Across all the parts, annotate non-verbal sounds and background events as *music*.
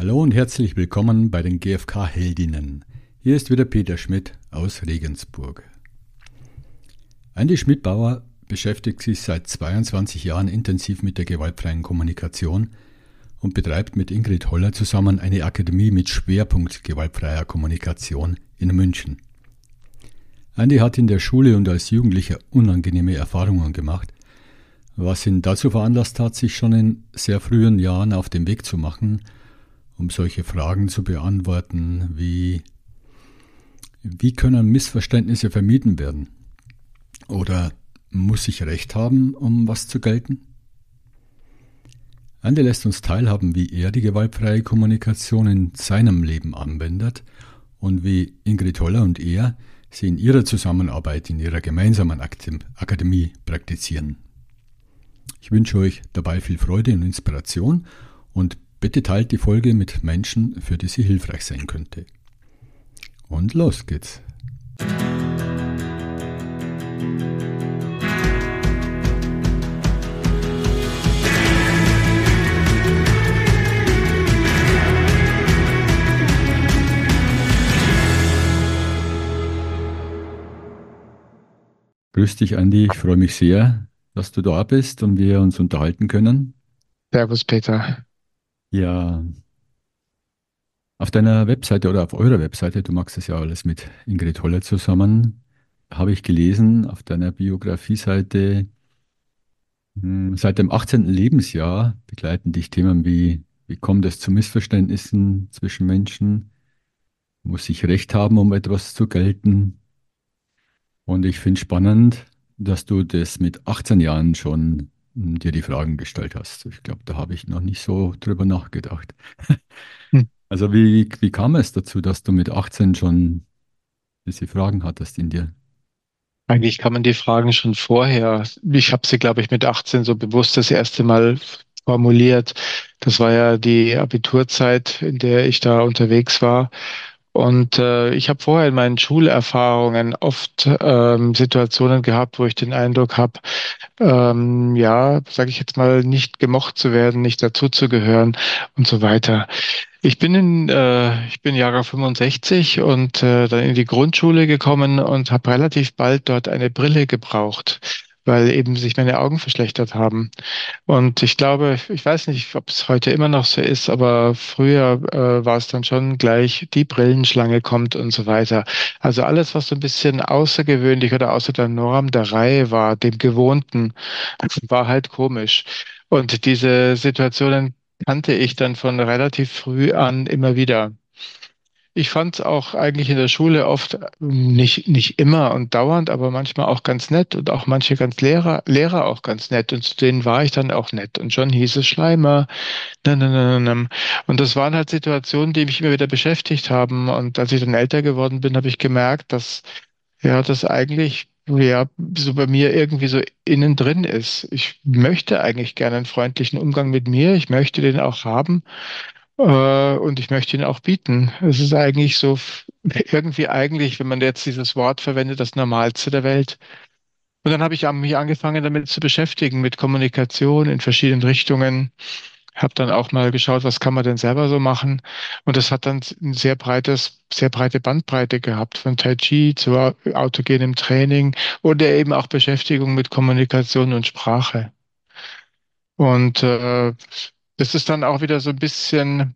Hallo und herzlich willkommen bei den GfK-Heldinnen. Hier ist wieder Peter Schmidt aus Regensburg. Andi Schmidbauer beschäftigt sich seit 22 Jahren intensiv mit der gewaltfreien Kommunikation und betreibt mit Ingrid Holler zusammen eine Akademie mit Schwerpunkt gewaltfreier Kommunikation in München. Andi hat in der Schule und als Jugendlicher unangenehme Erfahrungen gemacht, was ihn dazu veranlasst hat, sich schon in sehr frühen Jahren auf den Weg zu machen – um solche Fragen zu beantworten wie wie können Missverständnisse vermieden werden? Oder muss ich Recht haben, um was zu gelten? Ande lässt uns teilhaben, wie er die gewaltfreie Kommunikation in seinem Leben anwendet und wie Ingrid Holler und er sie in ihrer Zusammenarbeit in ihrer gemeinsamen Akademie praktizieren. Ich wünsche euch dabei viel Freude und Inspiration und Bitte teilt die Folge mit Menschen, für die sie hilfreich sein könnte. Und los geht's. Grüß dich, Andi. Ich freue mich sehr, dass du da bist und wir uns unterhalten können. Servus, Peter. Ja, auf deiner Webseite oder auf eurer Webseite, du machst das ja alles mit Ingrid Holler zusammen, habe ich gelesen auf deiner Biografie-Seite, hm, seit dem 18. Lebensjahr begleiten dich Themen wie, wie kommt es zu Missverständnissen zwischen Menschen? Muss ich Recht haben, um etwas zu gelten? Und ich finde spannend, dass du das mit 18 Jahren schon dir die Fragen gestellt hast. Ich glaube, da habe ich noch nicht so drüber nachgedacht. Hm. *laughs* Also wie, wie kam es dazu, dass du mit 18 schon diese Fragen hattest in dir? Eigentlich kann man die Fragen schon vorher. Ich habe sie, glaube ich, mit 18 so bewusst das erste Mal formuliert. Das war ja die Abiturzeit, in der ich da unterwegs war. Und äh, ich habe vorher in meinen Schulerfahrungen oft ähm, Situationen gehabt, wo ich den Eindruck habe, ähm, ja, sage ich jetzt mal, nicht gemocht zu werden, nicht dazuzugehören und so weiter. Ich bin in, äh, ich bin Jahre 65 und äh, dann in die Grundschule gekommen und habe relativ bald dort eine Brille gebraucht weil eben sich meine Augen verschlechtert haben. Und ich glaube, ich weiß nicht, ob es heute immer noch so ist, aber früher äh, war es dann schon gleich, die Brillenschlange kommt und so weiter. Also alles, was so ein bisschen außergewöhnlich oder außer der Norm der Reihe war, dem Gewohnten, *laughs* war halt komisch. Und diese Situationen kannte ich dann von relativ früh an immer wieder. Ich fand es auch eigentlich in der Schule oft nicht, nicht immer und dauernd, aber manchmal auch ganz nett und auch manche ganz Lehrer, Lehrer auch ganz nett und zu denen war ich dann auch nett und schon hieß es Schleimer. Und das waren halt Situationen, die mich immer wieder beschäftigt haben und als ich dann älter geworden bin, habe ich gemerkt, dass ja, das eigentlich ja, so bei mir irgendwie so innen drin ist. Ich möchte eigentlich gerne einen freundlichen Umgang mit mir. Ich möchte den auch haben. Äh, und ich möchte ihn auch bieten. Es ist eigentlich so, irgendwie eigentlich, wenn man jetzt dieses Wort verwendet, das Normalste der Welt. Und dann habe ich mich angefangen, damit zu beschäftigen, mit Kommunikation in verschiedenen Richtungen. Habe dann auch mal geschaut, was kann man denn selber so machen. Und das hat dann ein sehr breites, sehr breite Bandbreite gehabt, von Tai Chi zu autogenem Training oder eben auch Beschäftigung mit Kommunikation und Sprache. Und äh, das ist dann auch wieder so ein bisschen,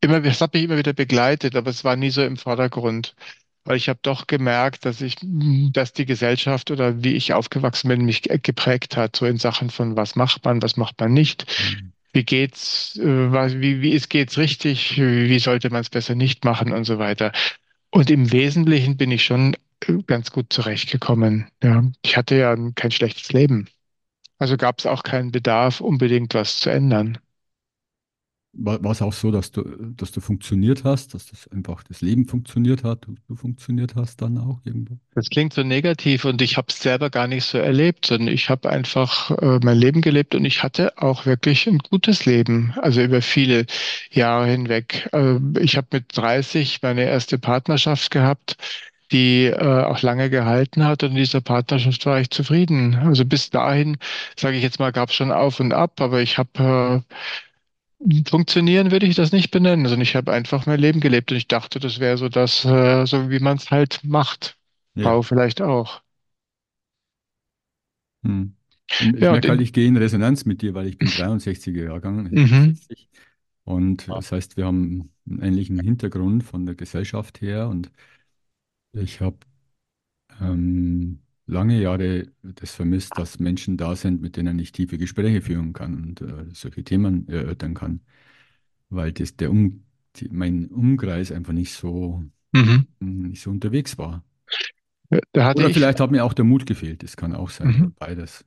immer, das hat mich immer wieder begleitet, aber es war nie so im Vordergrund. Weil ich habe doch gemerkt, dass ich, dass die Gesellschaft oder wie ich aufgewachsen bin, mich geprägt hat, so in Sachen von was macht man, was macht man nicht. Mhm. Wie geht's, äh, wie, wie ist, geht's richtig, wie sollte man es besser nicht machen und so weiter. Und im Wesentlichen bin ich schon äh, ganz gut zurechtgekommen. Ja, ich hatte ja kein schlechtes Leben. Also gab es auch keinen Bedarf, unbedingt was zu ändern. War, es auch so, dass du, dass du funktioniert hast, dass das einfach das Leben funktioniert hat, du, du funktioniert hast dann auch irgendwo? Das klingt so negativ und ich habe es selber gar nicht so erlebt, sondern ich habe einfach äh, mein Leben gelebt und ich hatte auch wirklich ein gutes Leben, also über viele Jahre hinweg. Äh, ich habe mit 30 meine erste Partnerschaft gehabt die äh, auch lange gehalten hat und in dieser Partnerschaft war ich zufrieden. Also bis dahin, sage ich jetzt mal, gab es schon auf und ab, aber ich habe äh, Funktionieren würde ich das nicht benennen. Also ich habe einfach mein Leben gelebt und ich dachte, das wäre so das, äh, so wie man es halt macht. Ja. Frau vielleicht auch. Hm. Ich Ja, merke halt, ich gehe in Resonanz mit dir, weil ich bin 63er Jahrgang, du mhm, 40. Und das heißt, wir haben einen ähnlichen Hintergrund von der Gesellschaft her. Und ich habe ähm, lange Jahre das vermisst, dass Menschen da sind, mit denen ich tiefe Gespräche führen kann und äh, solche Themen erörtern kann, weil das der um, die, mein Umkreis einfach nicht so, mhm. nicht so unterwegs war. Oder ich, vielleicht hat mir auch der Mut gefehlt, das kann auch sein, mhm. beides.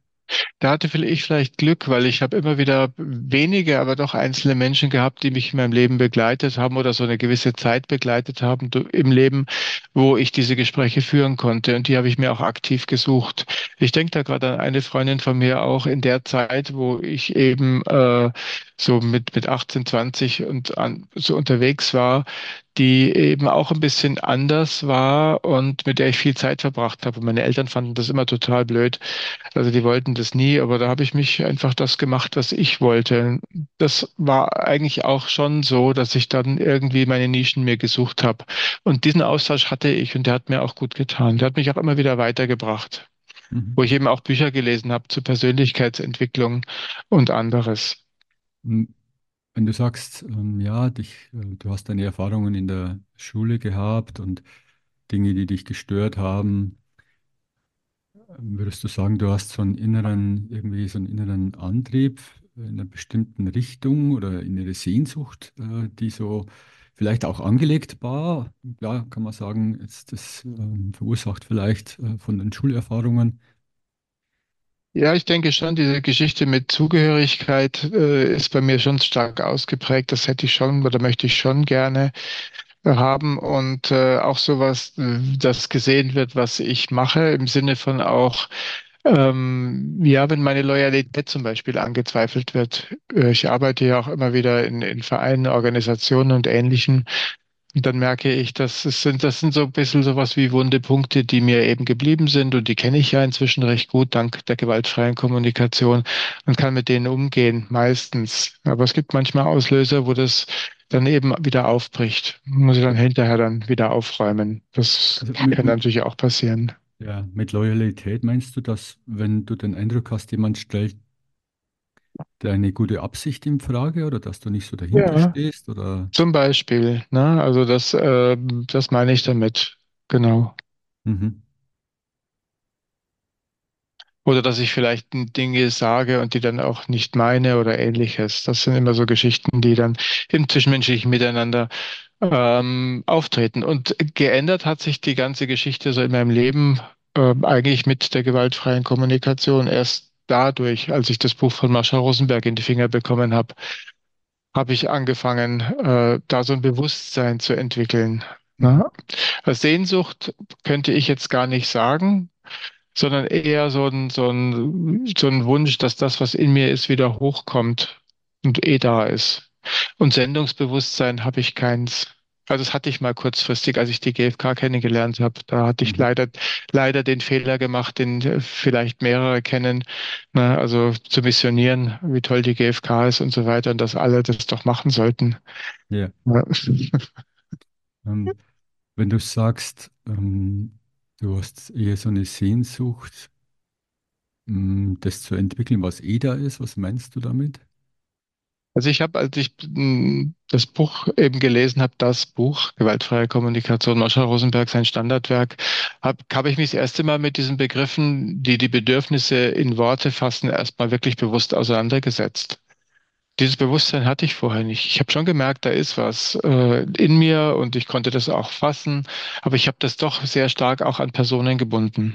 Da hatte ich vielleicht Glück, weil ich habe immer wieder wenige, aber doch einzelne Menschen gehabt, die mich in meinem Leben begleitet haben oder so eine gewisse Zeit begleitet haben im Leben, wo ich diese Gespräche führen konnte. Und die habe ich mir auch aktiv gesucht. Ich denke da gerade an eine Freundin von mir auch in der Zeit, wo ich eben äh, so mit, mit 18, 20 und an, so unterwegs war, die eben auch ein bisschen anders war und mit der ich viel Zeit verbracht habe. Und meine Eltern fanden das immer total blöd also die wollten das nie, aber da habe ich mich einfach das gemacht, was ich wollte. Das war eigentlich auch schon so, dass ich dann irgendwie meine Nischen mir gesucht habe. Und diesen Austausch hatte ich und der hat mir auch gut getan. Der hat mich auch immer wieder weitergebracht, Mhm. wo ich eben auch Bücher gelesen habe zur Persönlichkeitsentwicklung und anderes. M- Wenn du sagst, ähm, ja, dich, äh, du hast deine Erfahrungen in der Schule gehabt und Dinge, die dich gestört haben, würdest du sagen, du hast so einen inneren, irgendwie so einen inneren Antrieb in einer bestimmten Richtung oder innere Sehnsucht, äh, die so vielleicht auch angelegt war? Klar, kann man sagen, ist das ähm, verursacht vielleicht äh, von den Schulerfahrungen. Ja, ich denke schon, diese Geschichte mit Zugehörigkeit äh, ist bei mir schon stark ausgeprägt. Das hätte ich schon oder möchte ich schon gerne haben und äh, auch sowas, äh, das gesehen wird, was ich mache, im Sinne von auch, ähm, ja, wenn meine Loyalität zum Beispiel angezweifelt wird. Äh, ich arbeite ja auch immer wieder in, in Vereinen, Organisationen und Ähnlichem. Und dann merke ich, dass es sind, das sind so ein bisschen sowas wie wunde Punkte, die mir eben geblieben sind und die kenne ich ja inzwischen recht gut, dank der gewaltfreien Kommunikation und kann mit denen umgehen, meistens. Aber es gibt manchmal Auslöser, wo das dann eben wieder aufbricht. Muss ich dann hinterher dann wieder aufräumen. Das Also kann mit, natürlich auch passieren. ja, mit Loyalität meinst du, dass wenn du den Eindruck hast, jemand stellt deine gute Absicht in Frage oder dass du nicht so dahinter Ja, stehst oder zum Beispiel, ne? Also das, äh, das meine ich damit. Genau. mhm. Oder dass ich vielleicht Dinge sage und die dann auch nicht meine oder ähnliches. Das sind immer so Geschichten, die dann im zwischenmenschlichen Miteinander ähm, auftreten. Und geändert hat sich die ganze Geschichte so in meinem Leben ähm, eigentlich mit der gewaltfreien Kommunikation erst dadurch, als ich das Buch von Marsha Rosenberg in die Finger bekommen habe, habe ich angefangen, äh, da so ein Bewusstsein zu entwickeln. Mhm. Ne? Sehnsucht könnte ich jetzt gar nicht sagen sondern eher so ein, so ein, so ein Wunsch, dass das, was in mir ist, wieder hochkommt und eh da ist. Und Sendungsbewusstsein habe ich keins. Also das hatte ich mal kurzfristig, als ich die GfK kennengelernt habe. Da hatte ich Mhm. leider, leider den Fehler gemacht, den äh, vielleicht mehrere kennen, ne? Also zu missionieren, wie toll die GfK ist und so weiter und dass alle das doch machen sollten. Ja. Ja. *laughs* Ähm, wenn du sagst, ähm, du hast eher so eine Sehnsucht, mh, das zu entwickeln, was eh da ist, was meinst du damit? Also ich habe, als ich mh, das Buch eben gelesen habe, das Buch Gewaltfreie Kommunikation, Mascha Rosenberg, sein Standardwerk, habe hab ich mich das erste Mal mit diesen Begriffen, die die Bedürfnisse in Worte fassen, erstmal wirklich bewusst auseinandergesetzt. Dieses Bewusstsein hatte ich vorher nicht. Ich habe schon gemerkt, da ist was äh, in mir und ich konnte das auch fassen, aber ich habe das doch sehr stark auch an Personen gebunden.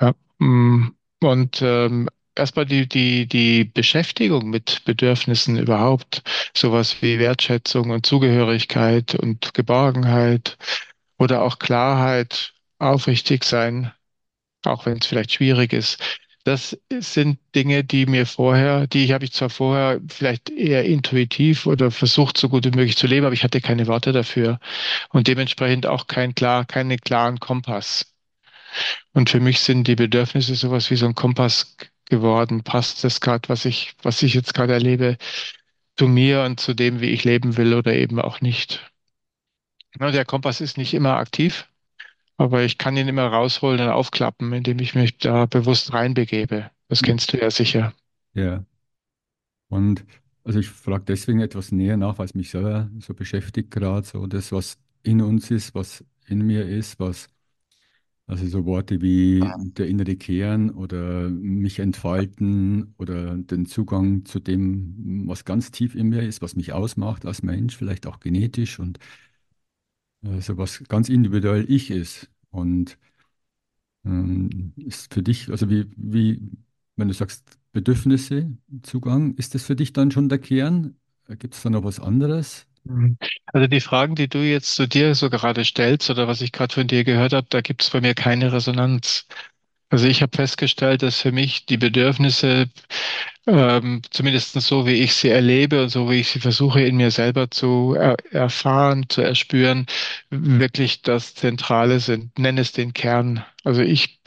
Ja, mm, und ähm, erstmal die, die, die Beschäftigung mit Bedürfnissen überhaupt, sowas wie Wertschätzung und Zugehörigkeit und Geborgenheit oder auch Klarheit, aufrichtig sein, auch wenn es vielleicht schwierig ist. Das sind Dinge, die mir vorher, die habe ich zwar vorher vielleicht eher intuitiv oder versucht, so gut wie möglich zu leben, aber ich hatte keine Worte dafür und dementsprechend auch kein klar, keinen klaren Kompass. Und für mich sind die Bedürfnisse sowas wie so ein Kompass geworden. Passt das gerade, was ich, was ich jetzt gerade erlebe? zu mir und zu dem, wie ich leben will oder eben auch nicht. Ja, der Kompass ist nicht immer aktiv, aber ich kann ihn immer rausholen und aufklappen, indem ich mich da bewusst reinbegebe. Das kennst du ja sicher. Ja. Und also ich frage deswegen etwas näher nach, weil es mich selber so beschäftigt gerade, so das, was in uns ist, was in mir ist, was, also so Worte wie der innere Kern oder mich entfalten oder den Zugang zu dem, was ganz tief in mir ist, was mich ausmacht als Mensch, vielleicht auch genetisch und äh, so was ganz individuell ich ist. Und ähm, ist für dich, also wie, wie, wenn du sagst, Bedürfnisse, Zugang, ist das für dich dann schon der Kern? Gibt es da noch was anderes? Mhm. Also die Fragen, die du jetzt zu dir so gerade stellst oder was ich gerade von dir gehört habe, da gibt es bei mir keine Resonanz. Also ich habe festgestellt, dass für mich die Bedürfnisse, ähm, zumindest so wie ich sie erlebe und so wie ich sie versuche in mir selber zu er erfahren, zu erspüren, wirklich das Zentrale sind. Nenn es den Kern. Also ich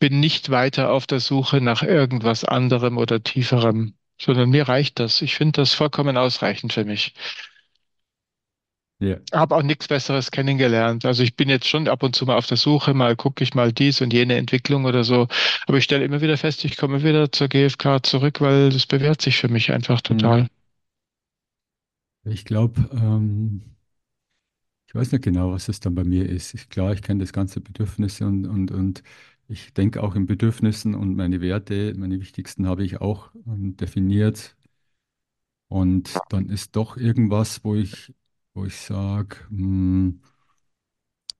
bin nicht weiter auf der Suche nach irgendwas anderem oder tieferem, sondern mir reicht das. Ich finde das vollkommen ausreichend für mich. Ja. Habe auch nichts Besseres kennengelernt. Also ich bin jetzt schon ab und zu mal auf der Suche, mal gucke ich mal dies und jene Entwicklung oder so. Aber ich stelle immer wieder fest, ich komme wieder zur GfK zurück, weil das bewährt sich für mich einfach Hm. total. Ich glaube, ähm, ich weiß nicht genau, was es dann bei mir ist. Ich, klar, ich kenne das ganze Bedürfnisse und, und, und ich denke auch in Bedürfnissen und meine Werte, meine wichtigsten habe ich auch ähm, definiert. Und dann ist doch irgendwas, wo ich, wo ich sage,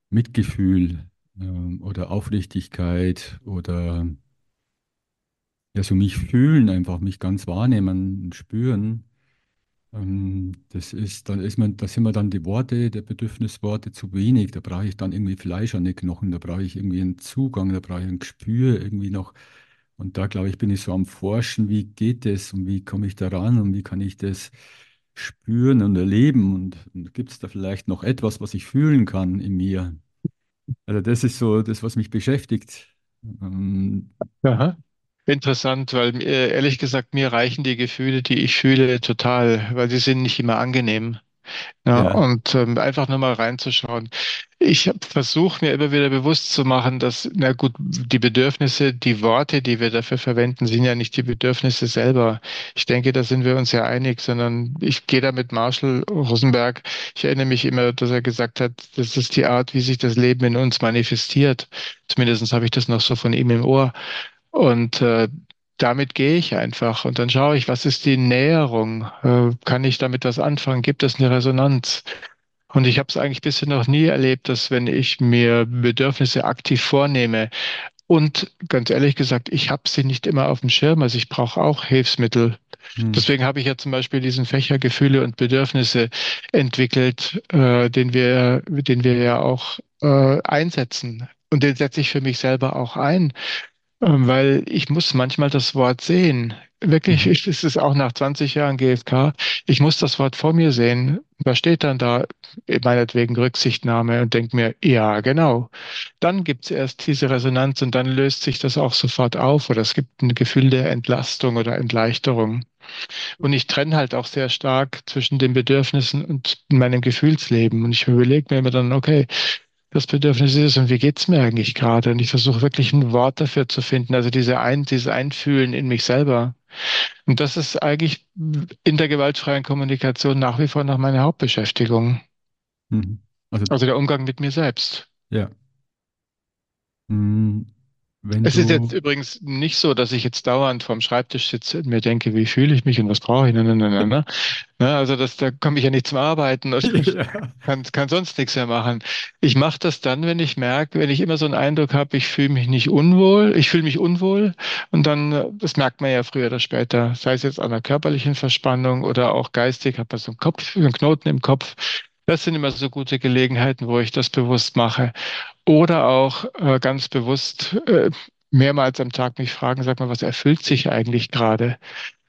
Mitgefühl ähm, oder Aufrichtigkeit oder ja, so mich fühlen, einfach mich ganz wahrnehmen, spüren. Ähm, das ist, dann ist man, da sind mir dann die Worte, der Bedürfnisworte zu wenig. Da brauche ich dann irgendwie Fleisch an den Knochen, da brauche ich irgendwie einen Zugang, da brauche ich ein Gespür irgendwie noch. Und da glaube ich, bin ich so am Forschen, wie geht das und wie komme ich da ran und wie kann ich das spüren und erleben und, und gibt es da vielleicht noch etwas, was ich fühlen kann in mir? Also das ist so das, was mich beschäftigt. Ähm, Aha. Interessant, weil äh, ehrlich gesagt, mir reichen die Gefühle, die ich fühle, total, weil sie sind nicht immer angenehm. Ja, ja. und ähm, einfach nur mal reinzuschauen. Ich habe versucht, mir immer wieder bewusst zu machen, dass, na gut, die Bedürfnisse, die Worte, die wir dafür verwenden, sind ja nicht die Bedürfnisse selber. Ich denke, da sind wir uns ja einig, sondern ich gehe da mit Marshall Rosenberg. Ich erinnere mich immer, dass er gesagt hat, das ist die Art, wie sich das Leben in uns manifestiert. Zumindest habe ich das noch so von ihm im Ohr. Und äh, damit gehe ich einfach und dann schaue ich, was ist die Näherung? Äh, kann ich damit was anfangen? Gibt es eine Resonanz? Und ich habe es eigentlich bisher noch nie erlebt, dass wenn ich mir Bedürfnisse aktiv vornehme und ganz ehrlich gesagt, ich habe sie nicht immer auf dem Schirm, also ich brauche auch Hilfsmittel. Hm. Deswegen habe ich ja zum Beispiel diesen Fächer Gefühle und Bedürfnisse entwickelt, äh, den wir, den wir ja auch äh, einsetzen. Und den setze ich für mich selber auch ein. Ähm, Weil ich muss manchmal das Wort sehen. Wirklich, Mhm. ich, *laughs* es ist auch nach 20 Jahren GfK. Ich muss das Wort vor mir sehen. Was steht dann da? Meinetwegen Rücksichtnahme und denke mir, ja, genau. Dann gibt es erst diese Resonanz und dann löst sich das auch sofort auf oder es gibt ein Gefühl der Entlastung oder Erleichterung. Und ich trenne halt auch sehr stark zwischen den Bedürfnissen und meinem Gefühlsleben. Und ich überlege mir immer dann, okay, das Bedürfnis ist und wie geht's mir eigentlich gerade? Und ich versuche wirklich ein Wort dafür zu finden, also diese ein, dieses Einfühlen in mich selber. Und das ist eigentlich in der gewaltfreien Kommunikation nach wie vor noch meine Hauptbeschäftigung. Mhm. Also Also der Umgang mit mir selbst. ja, Hm, wenn Es ist jetzt übrigens nicht so, dass ich jetzt dauernd vorm Schreibtisch sitze und mir denke, wie fühle ich mich und was brauche ich? Nein, nein, nein, nein. Ne, also das, da komme ich ja nicht zum Arbeiten und *laughs* ja. kann, kann sonst nichts mehr machen. Ich mache das dann, wenn ich merke, wenn ich immer so einen Eindruck habe, ich fühle mich nicht unwohl, ich fühle mich unwohl und dann, äh, das merkt man ja früher oder später, sei es jetzt an einer körperlichen Verspannung oder auch geistig, hat man so einen Kopf, einen Knoten im Kopf. Das sind immer so gute Gelegenheiten, wo ich das bewusst mache. Oder auch äh, ganz bewusst äh, mehrmals am Tag mich fragen, sag mal, was erfüllt sich eigentlich gerade?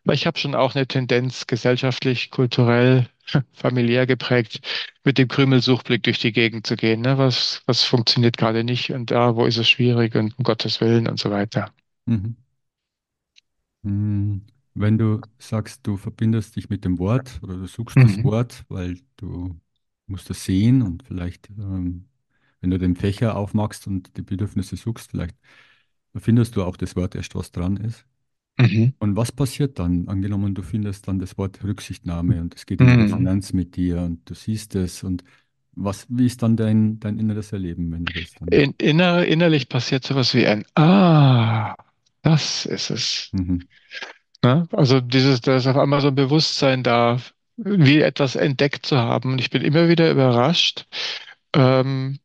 Weil ich habe schon auch eine Tendenz, gesellschaftlich, kulturell, *laughs* familiär geprägt, mit dem Krümelsuchblick durch die Gegend zu gehen. Ne? Was, was funktioniert gerade nicht und da, wo ist es schwierig und um Gottes Willen und so weiter. Mhm. Hm. Wenn du sagst, du verbindest dich mit dem Wort oder du suchst das Mhm. Wort, weil du musst das sehen und vielleicht, ähm, wenn du den Fächer aufmachst und die Bedürfnisse suchst, vielleicht findest du auch das Wort erst, was dran ist. Mhm. Und was passiert dann? Angenommen, du findest dann das Wort Rücksichtnahme und es geht in Mhm. Resonanz mit dir und du siehst es und was, wie ist dann dein, dein inneres Erleben, wenn du das dann? In, inner, innerlich passiert sowas wie ein Ah, das ist es. Mhm. Ne? Also dieses, da ist auf einmal so ein Bewusstsein da, wie etwas entdeckt zu haben. Und ich bin immer wieder überrascht, ähm,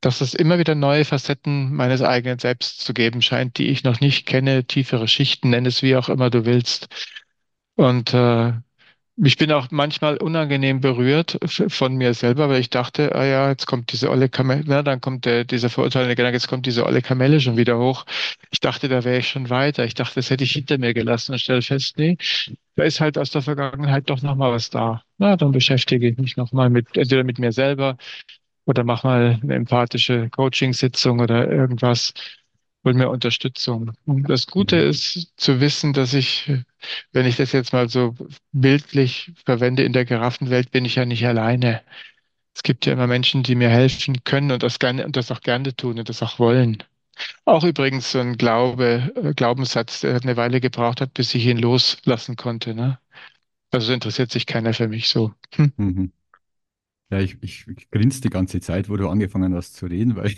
dass es immer wieder neue Facetten meines eigenen Selbst zu geben scheint, die ich noch nicht kenne, tiefere Schichten, nenn es wie auch immer du willst. Und äh, ich bin auch manchmal unangenehm berührt von mir selber, weil ich dachte, ah ja, jetzt kommt diese olle Kamelle, na, dann kommt der, dieser verurteilende Gedanke, jetzt kommt diese olle Kamelle schon wieder hoch. Ich dachte, da wäre ich schon weiter. Ich dachte, das hätte ich hinter mir gelassen und stelle fest, nee, da ist halt aus der Vergangenheit doch noch mal was da. Na, dann beschäftige ich mich noch mal mit, entweder mit mir selber oder mach mal eine empathische Coaching-Sitzung oder irgendwas. Hol mir Unterstützung. Und das Gute Mhm. ist zu wissen, dass ich, wenn ich das jetzt mal so bildlich verwende in der Giraffenwelt, bin ich ja nicht alleine. Es gibt ja immer Menschen, die mir helfen können und das gerne und das auch gerne tun und das auch wollen. Auch übrigens so ein Glaube, äh, Glaubenssatz, der eine Weile gebraucht hat, bis ich ihn loslassen konnte, ne? Also interessiert sich keiner für mich so. Hm. Mhm. Ja, ich, ich, ich grinse die ganze Zeit, wo du angefangen hast zu reden, weil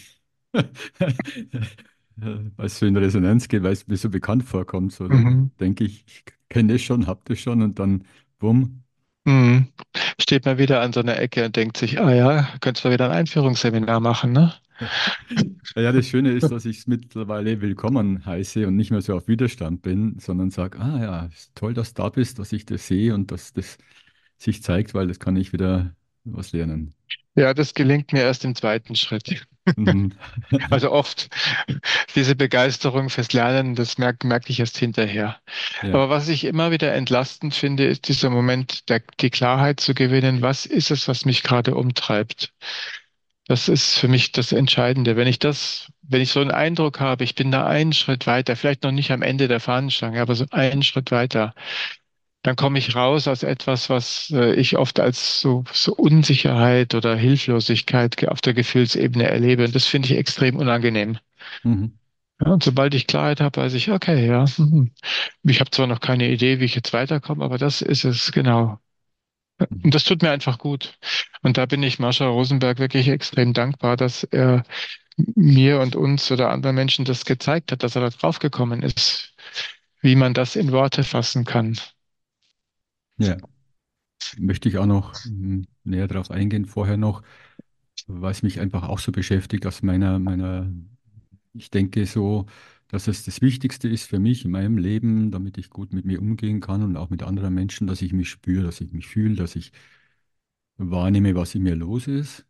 weil es so in Resonanz geht, weil es mir so bekannt vorkommt. So, Mhm. denke ich, ich kenne das schon, hab das schon und dann bumm. Mhm. Steht man wieder an so einer Ecke und denkt sich, ah ja, könntest du wieder ein Einführungsseminar machen, ne? *laughs* Ja, das Schöne ist, dass ich es mittlerweile willkommen heiße und nicht mehr so auf Widerstand bin, sondern sage, ah ja, ist toll, dass du da bist, dass ich das sehe und dass das sich zeigt, weil das kann ich wieder was lernen. Ja, das gelingt mir erst im zweiten Schritt. Mhm. *laughs* Also oft diese Begeisterung fürs Lernen, das merke merk ich erst hinterher. Ja. Aber was ich immer wieder entlastend finde, ist dieser Moment, der, die Klarheit zu gewinnen, was ist es, was mich gerade umtreibt? Das ist für mich das Entscheidende. Wenn ich das, wenn ich so einen Eindruck habe, ich bin da einen Schritt weiter, vielleicht noch nicht am Ende der Fahnenstange, aber so einen Schritt weiter, dann komme ich raus aus etwas, was äh, ich oft als so, so Unsicherheit oder Hilflosigkeit auf der Gefühlsebene erlebe. Und das finde ich extrem unangenehm. Mhm. Ja, und sobald ich Klarheit habe, weiß ich, okay, ja, mhm. ich habe zwar noch keine Idee, wie ich jetzt weiterkomme, aber das ist es, genau. Mhm. Und das tut mir einfach gut. Und da bin ich Mascha Rosenberg wirklich extrem dankbar, dass er mir und uns oder anderen Menschen das gezeigt hat, dass er da drauf gekommen ist, wie man das in Worte fassen kann. Ja, möchte ich auch noch mm, näher darauf eingehen. Vorher noch, weil es mich einfach auch so beschäftigt aus meiner, meiner, ich denke so, dass es das Wichtigste ist für mich in meinem Leben, damit ich gut mit mir umgehen kann und auch mit anderen Menschen, dass ich mich spüre, dass ich mich fühle, dass ich wahrnehme, was in mir los ist.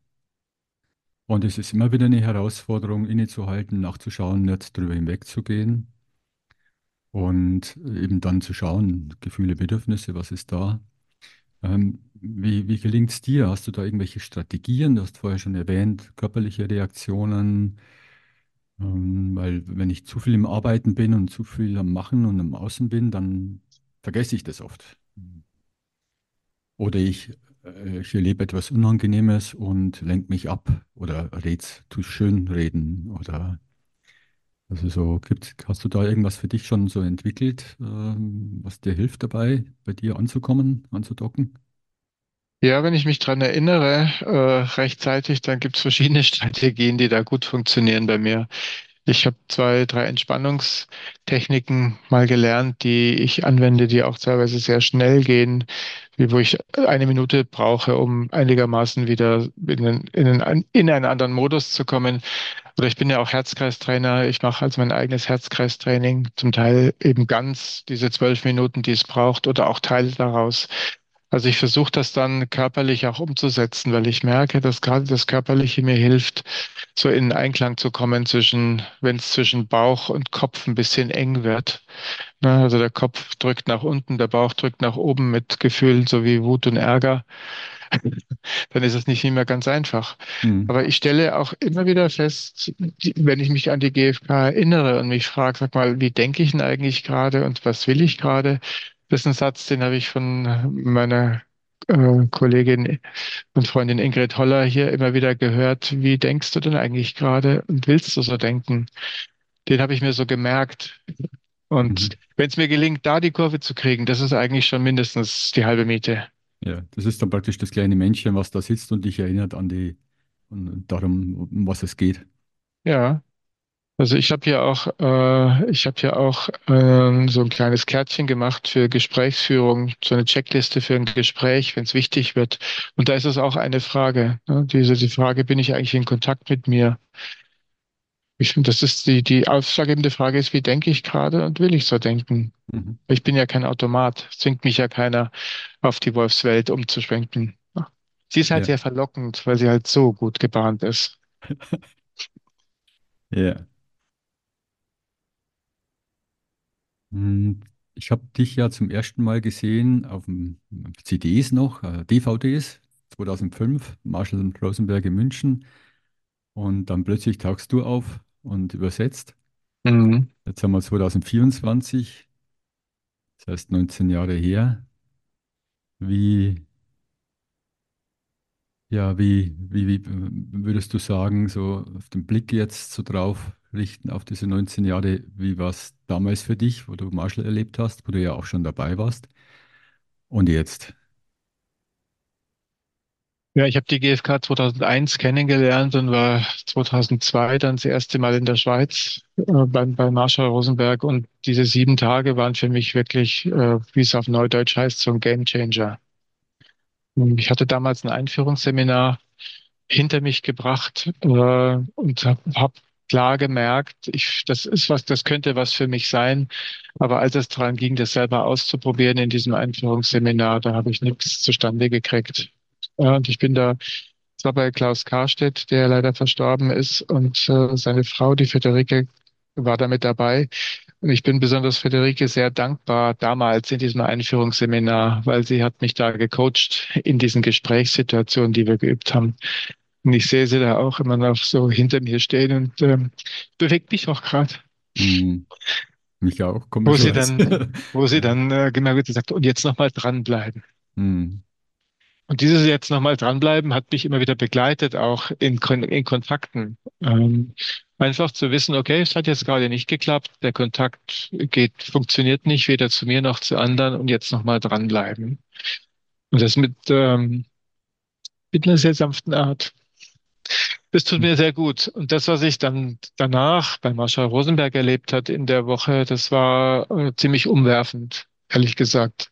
Und es ist immer wieder eine Herausforderung, innezuhalten, nachzuschauen, nicht drüber hinwegzugehen und eben dann zu schauen, Gefühle, Bedürfnisse, was ist da? Ähm, wie wie gelingt es dir? Hast du da irgendwelche Strategien? Du hast vorher schon erwähnt, körperliche Reaktionen, ähm, weil wenn ich zu viel im Arbeiten bin und zu viel am Machen und am Außen bin, dann vergesse ich das oft. Oder ich, äh, ich erlebe etwas Unangenehmes und lenke mich ab oder red's, tu schön reden oder also so gibt, hast du da irgendwas für dich schon so entwickelt, ähm, was dir hilft dabei, bei dir anzukommen, anzudocken? Ja, wenn ich mich dran erinnere, äh, rechtzeitig, dann gibt es verschiedene *laughs* Strategien, die da gut funktionieren bei mir. Ich habe zwei, drei Entspannungstechniken mal gelernt, die ich anwende, die auch teilweise sehr schnell gehen, wo ich eine Minute brauche, um einigermaßen wieder in einen, in einen, in einen anderen Modus zu kommen. Oder ich bin ja auch Herzkreistrainer. Ich mache also mein eigenes Herzkreistraining, zum Teil eben ganz diese zwölf Minuten, die es braucht, oder auch Teile daraus. Also ich versuche das dann körperlich auch umzusetzen, weil ich merke, dass gerade das Körperliche mir hilft, so in Einklang zu kommen zwischen, wenn es zwischen Bauch und Kopf ein bisschen eng wird. Ne, also der Kopf drückt nach unten, der Bauch drückt nach oben mit Gefühlen so wie Wut und Ärger. *laughs* dann ist es nicht mehr ganz einfach. Mhm. Aber ich stelle auch immer wieder fest, wenn ich mich an die GfK erinnere und mich frage, sag mal, wie denke ich denn eigentlich gerade und was will ich gerade? Das ist ein Satz, den habe ich von meiner äh, Kollegin und Freundin Ingrid Holler hier immer wieder gehört. Wie denkst du denn eigentlich gerade und willst du so denken? Den habe ich mir so gemerkt. Und Mhm. wenn es mir gelingt, da die Kurve zu kriegen, das ist eigentlich schon mindestens die halbe Miete. Ja, das ist dann praktisch das kleine Männchen, was da sitzt und dich erinnert an die, und darum, um was es geht. Ja. Also ich habe hier auch, äh, ich habe hier auch ähm, so ein kleines Kärtchen gemacht für Gesprächsführung, so eine Checkliste für ein Gespräch, wenn es wichtig wird. Und da ist es auch eine Frage. Ne? Diese die Frage, bin ich eigentlich in Kontakt mit mir? Ich finde, das ist die die ausschlaggebende Frage ist, wie denke ich gerade und will ich so denken? Mhm. Ich bin ja kein Automat, zwingt mich ja keiner auf die Wolfswelt umzuschwenken. Sie ist halt Ja, sehr verlockend, weil sie halt so gut gebahnt ist. *laughs* ja. Hm, Ich habe dich ja zum ersten Mal gesehen auf dem CDs noch, äh, DVDs, 2005, Marshall und Rosenberg in München. Und dann plötzlich tauchst du auf und übersetzt. Mhm. Jetzt haben wir 2024, das heißt 19 Jahre her. Wie, ja, wie, wie, wie würdest du sagen, so auf den Blick jetzt so drauf richten auf diese 19 Jahre, wie war es damals für dich, wo du Marshall erlebt hast, wo du ja auch schon dabei warst? Und jetzt? Ja, ich habe die GfK 2001 kennengelernt und war 2002 dann das erste Mal in der Schweiz äh, beim, bei Marshall Rosenberg. Und diese sieben Tage waren für mich wirklich, äh, wie es auf Neudeutsch heißt, so ein Gamechanger. Ich hatte damals ein Einführungsseminar hinter mich gebracht äh, und habe hab klar gemerkt, ich, das ist was, das könnte was für mich sein. Aber als es daran ging, das selber auszuprobieren in diesem Einführungsseminar, da habe ich nichts zustande gekriegt. Ja, und ich bin da, es war bei Klaus Karstedt, der leider verstorben ist, und äh, seine Frau, die Friederike, war da mit dabei. Und ich bin besonders Friederike sehr dankbar damals in diesem Einführungsseminar, weil sie hat mich da gecoacht in diesen Gesprächssituationen, die wir geübt haben. Und ich sehe sie da auch immer noch so hinter mir stehen und ähm, bewegt mich auch gerade, Hm, mich auch, wo sie dann, wo sie dann äh, gemerkt hat, und jetzt nochmal dranbleiben. Hm, Und dieses jetzt nochmal dranbleiben hat mich immer wieder begleitet, auch in, in Kontakten. Ähm, einfach zu wissen, okay, es hat jetzt gerade nicht geklappt, der Kontakt geht, funktioniert nicht, weder zu mir noch zu anderen und jetzt nochmal dranbleiben. Und das mit, ähm, mit einer sehr sanften Art. Das tut mir sehr gut. Und das, was ich dann danach bei Marshall Rosenberg erlebt hat in der Woche, das war äh, ziemlich umwerfend, ehrlich gesagt.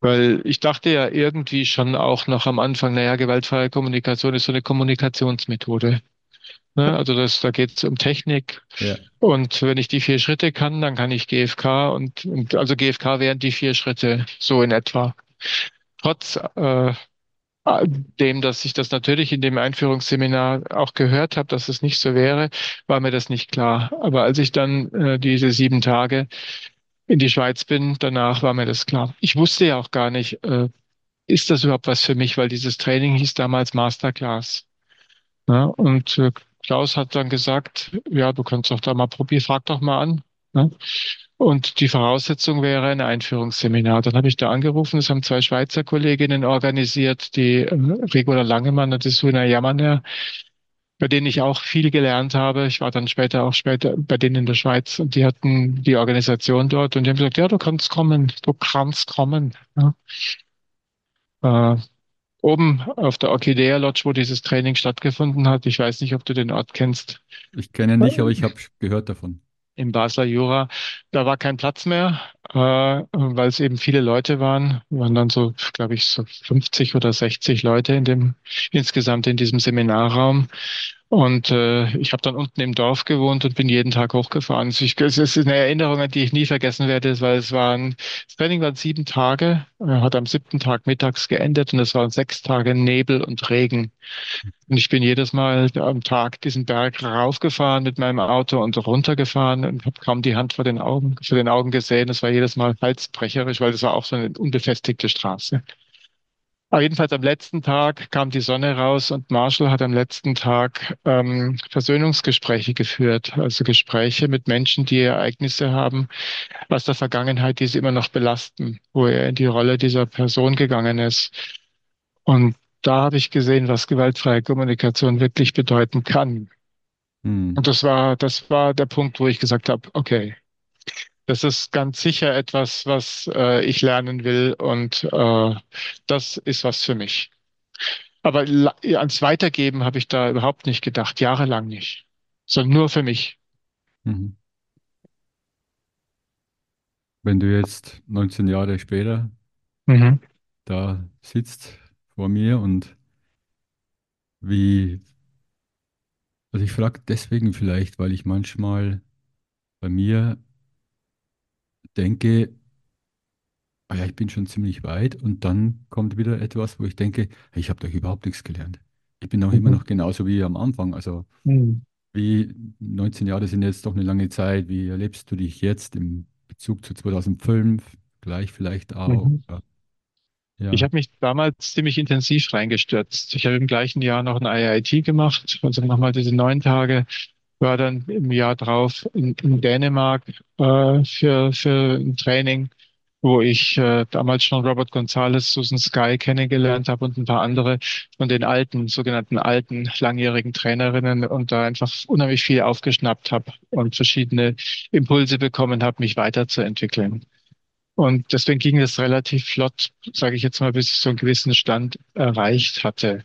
Weil ich dachte ja irgendwie schon auch noch am Anfang, naja, gewaltfreie Kommunikation ist so eine Kommunikationsmethode. Ne? Also das, da geht es um Technik. ja. Und wenn ich die vier Schritte kann, dann kann ich GFK und, und also GFK wären die vier Schritte so in etwa. Trotz äh, dem, dass ich das natürlich in dem Einführungsseminar auch gehört habe, dass es nicht so wäre, war mir das nicht klar. Aber als ich dann äh, diese sieben Tage in die Schweiz bin, danach war mir das klar. Ich wusste ja auch gar nicht, äh, ist das überhaupt was für mich, weil dieses Training hieß damals Masterclass. Ja, und äh, Klaus hat dann gesagt, ja, du kannst doch da mal probieren, frag doch mal an. Ne? Und die Voraussetzung wäre ein Einführungsseminar. Dann habe ich da angerufen, das haben zwei Schweizer Kolleginnen organisiert, die äh, Regula Langemann und die Suna Jammerner, bei denen ich auch viel gelernt habe. Ich war dann später auch später bei denen in der Schweiz und die hatten die Organisation dort und die haben gesagt, ja, du kannst kommen, du kannst kommen. Ja. Äh, oben auf der Orchidea Lodge, wo dieses Training stattgefunden hat, ich weiß nicht, ob du den Ort kennst, Ich kenne ihn nicht, aber ich habe gehört davon. Im Basler Jura. Da war kein Platz mehr, äh, weil es eben viele Leute waren. Waren dann so, glaube ich, so 50 oder 60 Leute in dem insgesamt in diesem Seminarraum. Und äh, ich habe dann unten im Dorf gewohnt und bin jeden Tag hochgefahren. Also ich, es ist eine Erinnerung, die ich nie vergessen werde, weil es waren, das Training waren sieben Tage, hat am siebten Tag mittags geendet und es waren sechs Tage Nebel und Regen. Und ich bin jedes Mal am Tag diesen Berg raufgefahren mit meinem Auto und runtergefahren und habe kaum die Hand vor den Augen, vor den Augen gesehen. Es war jedes Mal halsbrecherisch, weil das war auch so eine unbefestigte Straße. Aber jedenfalls am letzten Tag kam die Sonne raus und Marshall hat am letzten Tag ähm, Versöhnungsgespräche geführt, also Gespräche mit Menschen, die Ereignisse haben aus der Vergangenheit, die sie immer noch belasten, wo er in die Rolle dieser Person gegangen ist. Und da habe ich gesehen, was gewaltfreie Kommunikation wirklich bedeuten kann. Hm. Und das war, das war der Punkt, wo ich gesagt habe, okay, das ist ganz sicher etwas, was äh, ich lernen will und äh, das ist was für mich. Aber ans Weitergeben habe ich da überhaupt nicht gedacht, jahrelang nicht, sondern nur für mich. Mhm. Wenn du jetzt 19 Jahre später Mhm. da sitzt vor mir und wie, also ich frage deswegen vielleicht, weil ich manchmal bei mir denke, ah ja, ich bin schon ziemlich weit und dann kommt wieder etwas, wo ich denke, hey, ich habe doch überhaupt nichts gelernt. Ich bin auch immer Mhm. noch genauso wie am Anfang. Also Mhm. wie 19 Jahre sind jetzt doch eine lange Zeit. Wie erlebst du dich jetzt im Bezug zu 2005? Gleich vielleicht auch. Mhm. Ja, Ich habe mich damals ziemlich intensiv reingestürzt. Ich habe im gleichen Jahr noch ein IIT gemacht, also nochmal diese neun Tage, war dann im Jahr drauf in, in Dänemark äh, für, für ein Training, wo ich äh, damals schon Robert Gonzalez, Susan Sky kennengelernt habe und ein paar andere von den alten, sogenannten alten, langjährigen Trainerinnen und da einfach unheimlich viel aufgeschnappt habe und verschiedene Impulse bekommen habe, mich weiterzuentwickeln. Und deswegen ging es relativ flott, sage ich jetzt mal, bis ich so einen gewissen Stand erreicht hatte.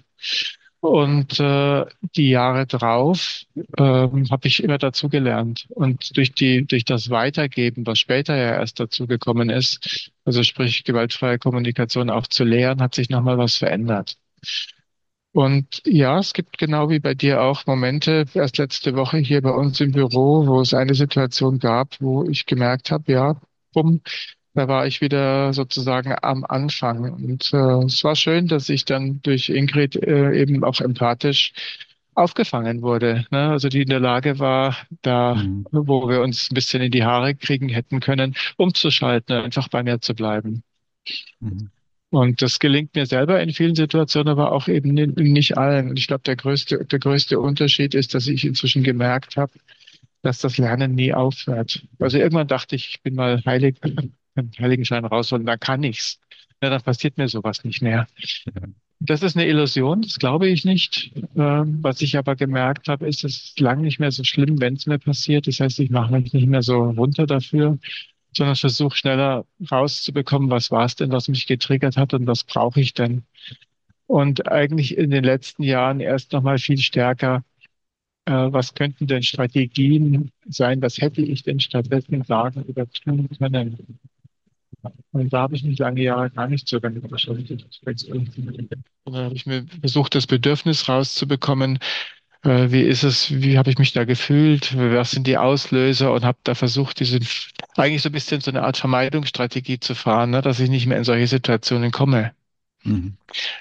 Und äh, die Jahre drauf ähm, habe ich immer dazugelernt. Und durch die, durch das Weitergeben, was später ja erst dazugekommen ist, also sprich gewaltfreie Kommunikation auch zu lehren, hat sich nochmal was verändert. Und ja, es gibt genau wie bei dir auch Momente, erst letzte Woche hier bei uns im Büro, wo es eine Situation gab, wo ich gemerkt habe, ja, bumm, da war ich wieder sozusagen am Anfang. Und äh, es war schön, dass ich dann durch Ingrid äh, eben auch empathisch aufgefangen wurde. Ne? Also die in der Lage war, da, Mhm. wo wir uns ein bisschen in die Haare kriegen hätten können, umzuschalten, einfach bei mir zu bleiben. Mhm. Und das gelingt mir selber in vielen Situationen, aber auch eben nicht allen. Und ich glaube, der größte, der größte Unterschied ist, dass ich inzwischen gemerkt habe, dass das Lernen nie aufhört. Also irgendwann dachte ich, ich bin mal heilig, einen Heiligenschein rausholen, da kann ich's. Ja, dann passiert mir sowas nicht mehr. Das ist eine Illusion, das glaube ich nicht. Ähm, was ich aber gemerkt habe, ist, es ist lang nicht mehr so schlimm, wenn es mir passiert. Das heißt, ich mache mich nicht mehr so runter dafür, sondern versuche schneller rauszubekommen, was war es denn, was mich getriggert hat und was brauche ich denn. Und eigentlich in den letzten Jahren erst nochmal viel stärker, äh, was könnten denn Strategien sein, was hätte ich denn stattdessen sagen oder tun können. Und da habe ich mich lange Jahre gar nicht so damit beschäftigt. Und dann habe ich mir versucht, das Bedürfnis rauszubekommen, äh, wie ist es, wie habe ich mich da gefühlt, was sind die Auslöser und habe da versucht, diese eigentlich so ein bisschen so eine Art Vermeidungsstrategie zu fahren, ne, dass ich nicht mehr in solche Situationen komme. Mhm.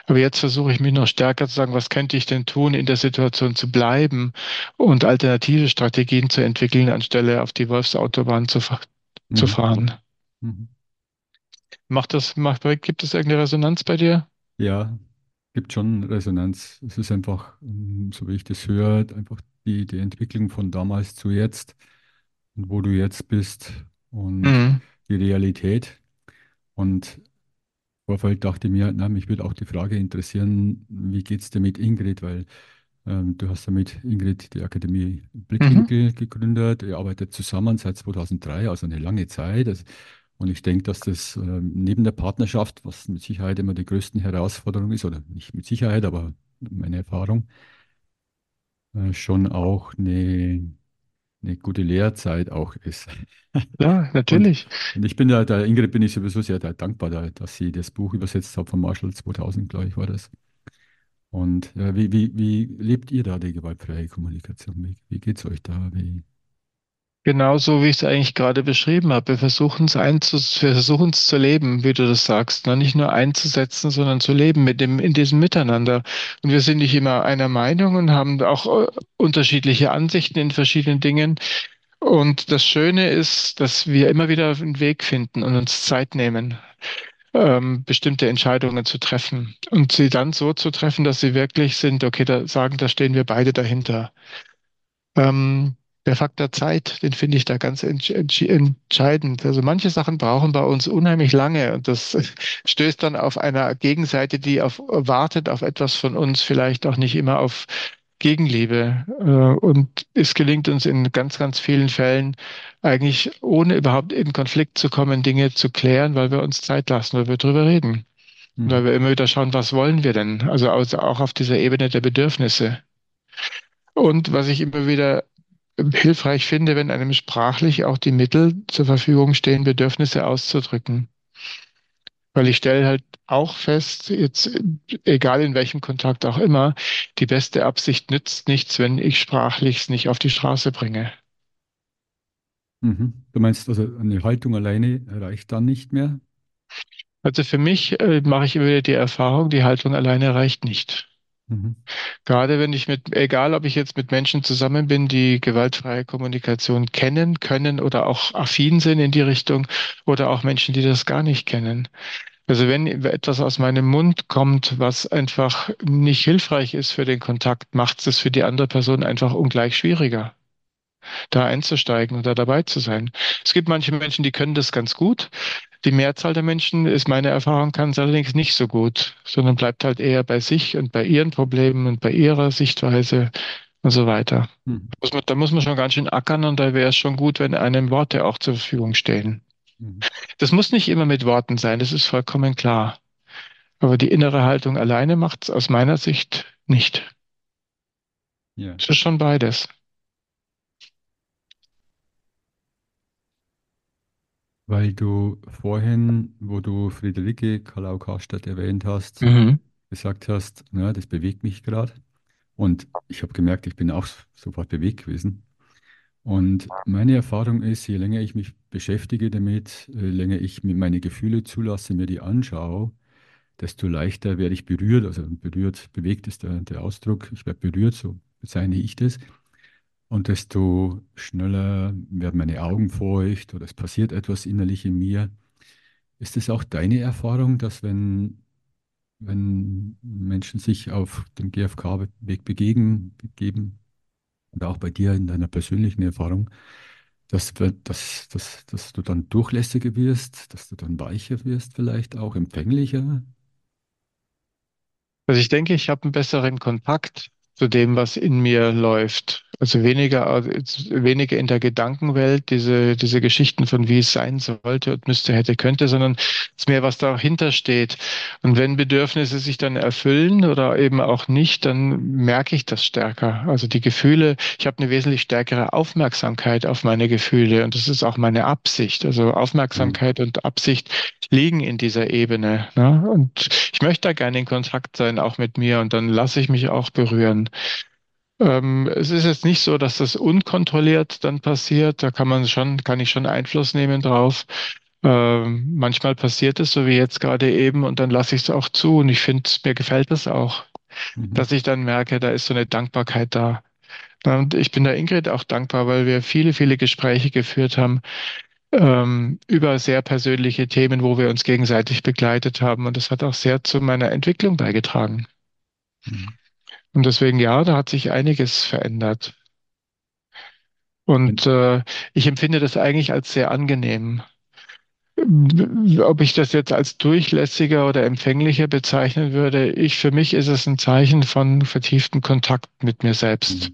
Aber jetzt versuche ich mich noch stärker zu sagen, was könnte ich denn tun, in der Situation zu bleiben und alternative Strategien zu entwickeln, anstelle auf die Wolfsautobahn zu, fa zu Mhm. fahren. Mhm. Macht das, macht, gibt es irgendeine Resonanz bei dir? Ja, gibt schon Resonanz. Es ist einfach, ähm, so wie ich das höre, einfach die, die Entwicklung von damals zu jetzt und wo du jetzt bist und Mhm. die Realität. Und im Vorfeld dachte ich mir, na, mich würde auch die Frage interessieren, wie geht es dir mit Ingrid? Weil ähm, du hast ja mit Ingrid die Akademie Mhm. Blickwinkel gegründet. Ihr arbeitet zusammen seit 2003, also eine lange Zeit. Also, und ich denke, dass das ähm, neben der Partnerschaft, was mit Sicherheit immer die größten Herausforderungen ist, oder nicht mit Sicherheit, aber meine Erfahrung, äh, schon auch eine, eine gute Lehrzeit auch ist. *laughs* Ja, Und, natürlich. und ich bin da, der Ingrid bin ich sowieso sehr da- dankbar, da, dass sie das Buch übersetzt hat von Marshall 2000, glaube ich, war das. Und äh, wie, wie, wie lebt ihr da die gewaltfreie Kommunikation? Wie, wie geht es euch da? Wie, Genauso wie ich es eigentlich gerade beschrieben habe. Wir versuchen es einzus wir versuchen es zu leben, wie du das sagst. Ne? Nicht nur einzusetzen, sondern zu leben mit dem, in diesem Miteinander. Und wir sind nicht immer einer Meinung und haben auch äh, unterschiedliche Ansichten in verschiedenen Dingen. Und das Schöne ist, dass wir immer wieder einen Weg finden und uns Zeit nehmen. ähm, bestimmte Entscheidungen zu treffen und sie dann so zu treffen, dass sie wirklich sind, okay, da sagen, da stehen wir beide dahinter. Ähm, der Faktor Zeit, den finde ich da ganz entsch entsch entscheidend. Also manche Sachen brauchen bei uns unheimlich lange und das *laughs* stößt dann auf einer Gegenseite, die auf, wartet auf etwas von uns, vielleicht auch nicht immer auf Gegenliebe. Äh, Und es gelingt uns in ganz, ganz vielen Fällen eigentlich, ohne überhaupt in Konflikt zu kommen, Dinge zu klären, weil wir uns Zeit lassen, weil wir drüber reden. Und weil Mhm. wir immer wieder schauen, was wollen wir denn? Also also auch auf dieser Ebene der Bedürfnisse. Und was ich immer wieder hilfreich finde, wenn einem sprachlich auch die Mittel zur Verfügung stehen, Bedürfnisse auszudrücken. Weil ich stelle halt auch fest, jetzt egal in welchem Kontakt auch immer, die beste Absicht nützt nichts, wenn ich sprachlich es nicht auf die Straße bringe. Mhm. Du meinst also, eine Haltung alleine reicht dann nicht mehr? Also für mich äh, mache ich immer wieder die Erfahrung, die Haltung alleine reicht nicht. Mhm. Gerade wenn ich mit, egal ob ich jetzt mit Menschen zusammen bin, die gewaltfreie Kommunikation kennen, können oder auch affin sind in die Richtung, oder auch Menschen, die das gar nicht kennen. Also wenn etwas aus meinem Mund kommt, was einfach nicht hilfreich ist für den Kontakt, macht es für die andere Person einfach ungleich schwieriger, da einzusteigen oder dabei zu sein. Es gibt manche Menschen, die können das ganz gut. Die Mehrzahl der Menschen, ist meine Erfahrung, kann es allerdings nicht so gut, sondern bleibt halt eher bei sich und bei ihren Problemen und bei ihrer Sichtweise und so weiter. Mhm. Muss man, da muss man schon ganz schön ackern und da wäre es schon gut, wenn einem Worte auch zur Verfügung stehen. Mhm. Das muss nicht immer mit Worten sein, das ist vollkommen klar. Aber die innere Haltung alleine macht es aus meiner Sicht nicht. Ja, Es ist schon beides. Weil du vorhin, wo du Friederike Kalau-Karstadt erwähnt hast, Mhm. gesagt hast, ja, das bewegt mich gerade. Und ich habe gemerkt, ich bin auch sofort bewegt gewesen. Und meine Erfahrung ist, je länger ich mich beschäftige damit, je länger ich mir meine Gefühle zulasse, mir die anschaue, desto leichter werde ich berührt. Also berührt, bewegt ist der, der Ausdruck. Ich werde berührt, so bezeichne ich das. Und desto schneller werden meine Augen feucht oder es passiert etwas innerlich in mir. Ist es auch deine Erfahrung, dass wenn, wenn Menschen sich auf dem GFK-Weg begegnen, begeben, und auch bei dir in deiner persönlichen Erfahrung, dass, dass, dass, dass du dann durchlässiger wirst, dass du dann weicher wirst, vielleicht auch empfänglicher? Also ich denke, ich habe einen besseren Kontakt zu dem, was in mir läuft. Also weniger, weniger in der Gedankenwelt, diese, diese Geschichten von wie es sein sollte und müsste, hätte, könnte, sondern es ist mehr, was dahinter steht. Und wenn Bedürfnisse sich dann erfüllen oder eben auch nicht, dann merke ich das stärker. Also die Gefühle, ich habe eine wesentlich stärkere Aufmerksamkeit auf meine Gefühle und das ist auch meine Absicht. Also Mhm. Aufmerksamkeit und Absicht liegen in dieser Ebene. Ne? Und ich möchte da gerne in Kontakt sein, auch mit mir, und dann lasse ich mich auch berühren. Ähm, es ist jetzt nicht so, dass das unkontrolliert dann passiert. Da kann man schon, kann ich schon Einfluss nehmen drauf. Ähm, manchmal passiert es, so wie jetzt gerade eben, und dann lasse ich es auch zu. Und ich finde, mir gefällt es auch, Mhm. dass ich dann merke, da ist so eine Dankbarkeit da. Und ich bin der Ingrid auch dankbar, weil wir viele, viele Gespräche geführt haben, ähm, über sehr persönliche Themen, wo wir uns gegenseitig begleitet haben. Und das hat auch sehr zu meiner Entwicklung beigetragen. Mhm. Und deswegen, ja, da hat sich einiges verändert. Und Wenn- äh, ich empfinde das eigentlich als sehr angenehm. Ob ich das jetzt als durchlässiger oder empfänglicher bezeichnen würde, ich, für mich ist es ein Zeichen von vertieften Kontakt mit mir selbst.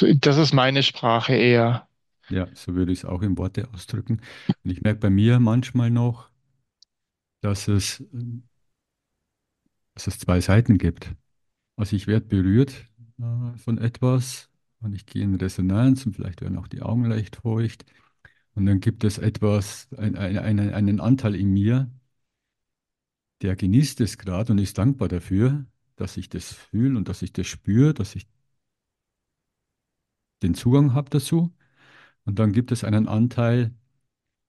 Mhm. Das ist meine Sprache eher. Ja, so würde ich es auch in Worte ausdrücken. Und ich merke bei mir manchmal noch, dass es, dass es zwei Seiten gibt. Also ich werde berührt äh, von etwas und ich gehe in Resonanz und vielleicht werden auch die Augen leicht feucht. Und dann gibt es etwas, ein, ein, einen, einen Anteil in mir, der genießt es gerade und ist dankbar dafür, dass ich das fühle und dass ich das spüre, dass ich den Zugang habe dazu. Und dann gibt es einen Anteil,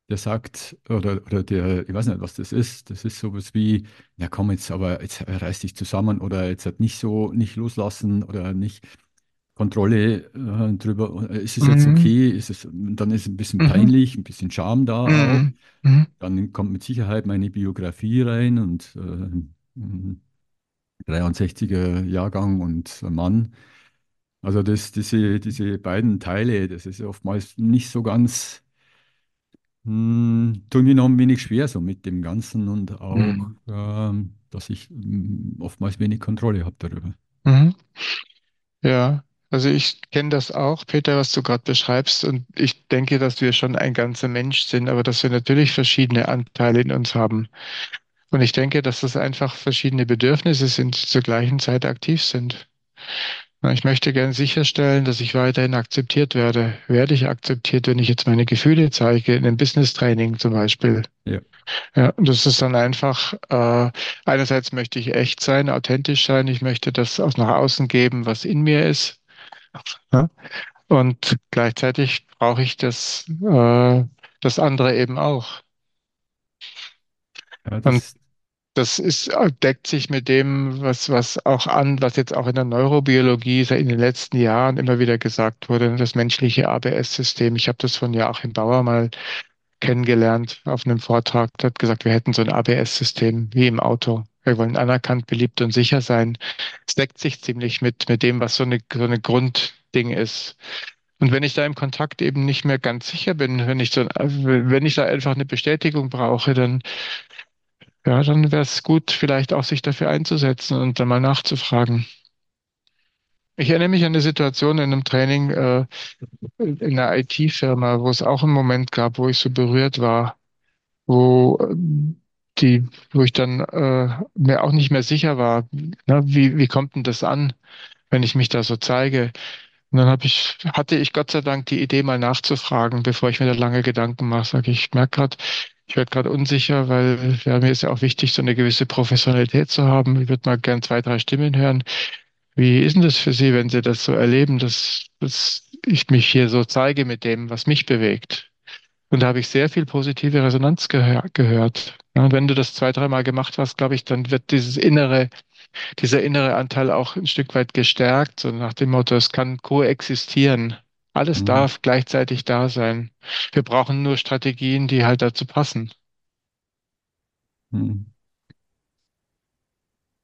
der sagt, oder, oder der, ich weiß nicht, was das ist, das ist sowas wie, ja komm jetzt, aber jetzt reiß dich zusammen oder jetzt halt nicht so, nicht loslassen oder nicht. Kontrolle äh, drüber. Ist es jetzt Mhm. okay? Ist es, dann ist es ein bisschen Mhm. peinlich, ein bisschen Scham da. Mhm. Mhm. Dann kommt mit Sicherheit meine Biografie rein und äh, 63er Jahrgang und Mann. Also das, diese, diese beiden Teile, das ist oftmals nicht so ganz, hm, tun mir noch ein wenig schwer so mit dem Ganzen und auch, Mhm. ähm, dass ich hm, oftmals wenig Kontrolle habe darüber. Mhm. Ja, also ich kenne das auch, Peter, was du gerade beschreibst. Und ich denke, dass wir schon ein ganzer Mensch sind, aber dass wir natürlich verschiedene Anteile in uns haben. Und ich denke, dass das einfach verschiedene Bedürfnisse sind, die zur gleichen Zeit aktiv sind. Ich möchte gerne sicherstellen, dass ich weiterhin akzeptiert werde. Werde ich akzeptiert, wenn ich jetzt meine Gefühle zeige, in einem Business-Training zum Beispiel? Ja, Ja, und das ist dann einfach, äh, einerseits möchte ich echt sein, authentisch sein, ich möchte das auch nach außen geben, was in mir ist. Ja? Und gleichzeitig brauche ich das, äh, das andere eben auch. ja das, das ist, äh, deckt sich mit dem, was, was auch an, was jetzt auch in der Neurobiologie in den letzten Jahren immer wieder gesagt wurde, das menschliche ABS-System. Ich habe das von Joachim Bauer mal kennengelernt auf einem Vortrag. Der hat gesagt, wir hätten so ein ABS-System wie im Auto. Wir wollen anerkannt, beliebt und sicher sein. Es deckt sich ziemlich mit, mit dem, was so eine, so eine Grundding ist. Und wenn ich da im Kontakt eben nicht mehr ganz sicher bin, wenn ich so, wenn ich da einfach eine Bestätigung brauche, dann, ja, dann wäre es gut, vielleicht auch sich dafür einzusetzen und dann mal nachzufragen. Ich erinnere mich an eine Situation in einem Training, äh, in einer IT-Firma, wo es auch einen Moment gab, wo ich so berührt war. wo ähm, die, wo ich dann äh, mir auch nicht mehr sicher war, ne, wie, wie kommt denn das an, wenn ich mich da so zeige? Und dann habe ich, hatte ich Gott sei Dank die Idee, mal nachzufragen, bevor ich mir da lange Gedanken mache. Sag ich, ich merke gerade, ich werde gerade unsicher, weil ja, mir ist ja auch wichtig, so eine gewisse Professionalität zu haben. Ich würde mal gern zwei, drei Stimmen hören. Wie ist denn das für Sie, wenn Sie das so erleben, dass, dass ich mich hier so zeige mit dem, was mich bewegt? Und da habe ich sehr viel positive Resonanz gehör gehört. Ja, wenn du das zwei, dreimal gemacht hast, glaube ich, dann wird dieses innere, dieser innere Anteil auch ein Stück weit gestärkt, so nach dem Motto, es kann koexistieren. Alles mhm, darf gleichzeitig da sein. Wir brauchen nur Strategien, die halt dazu passen. mhm.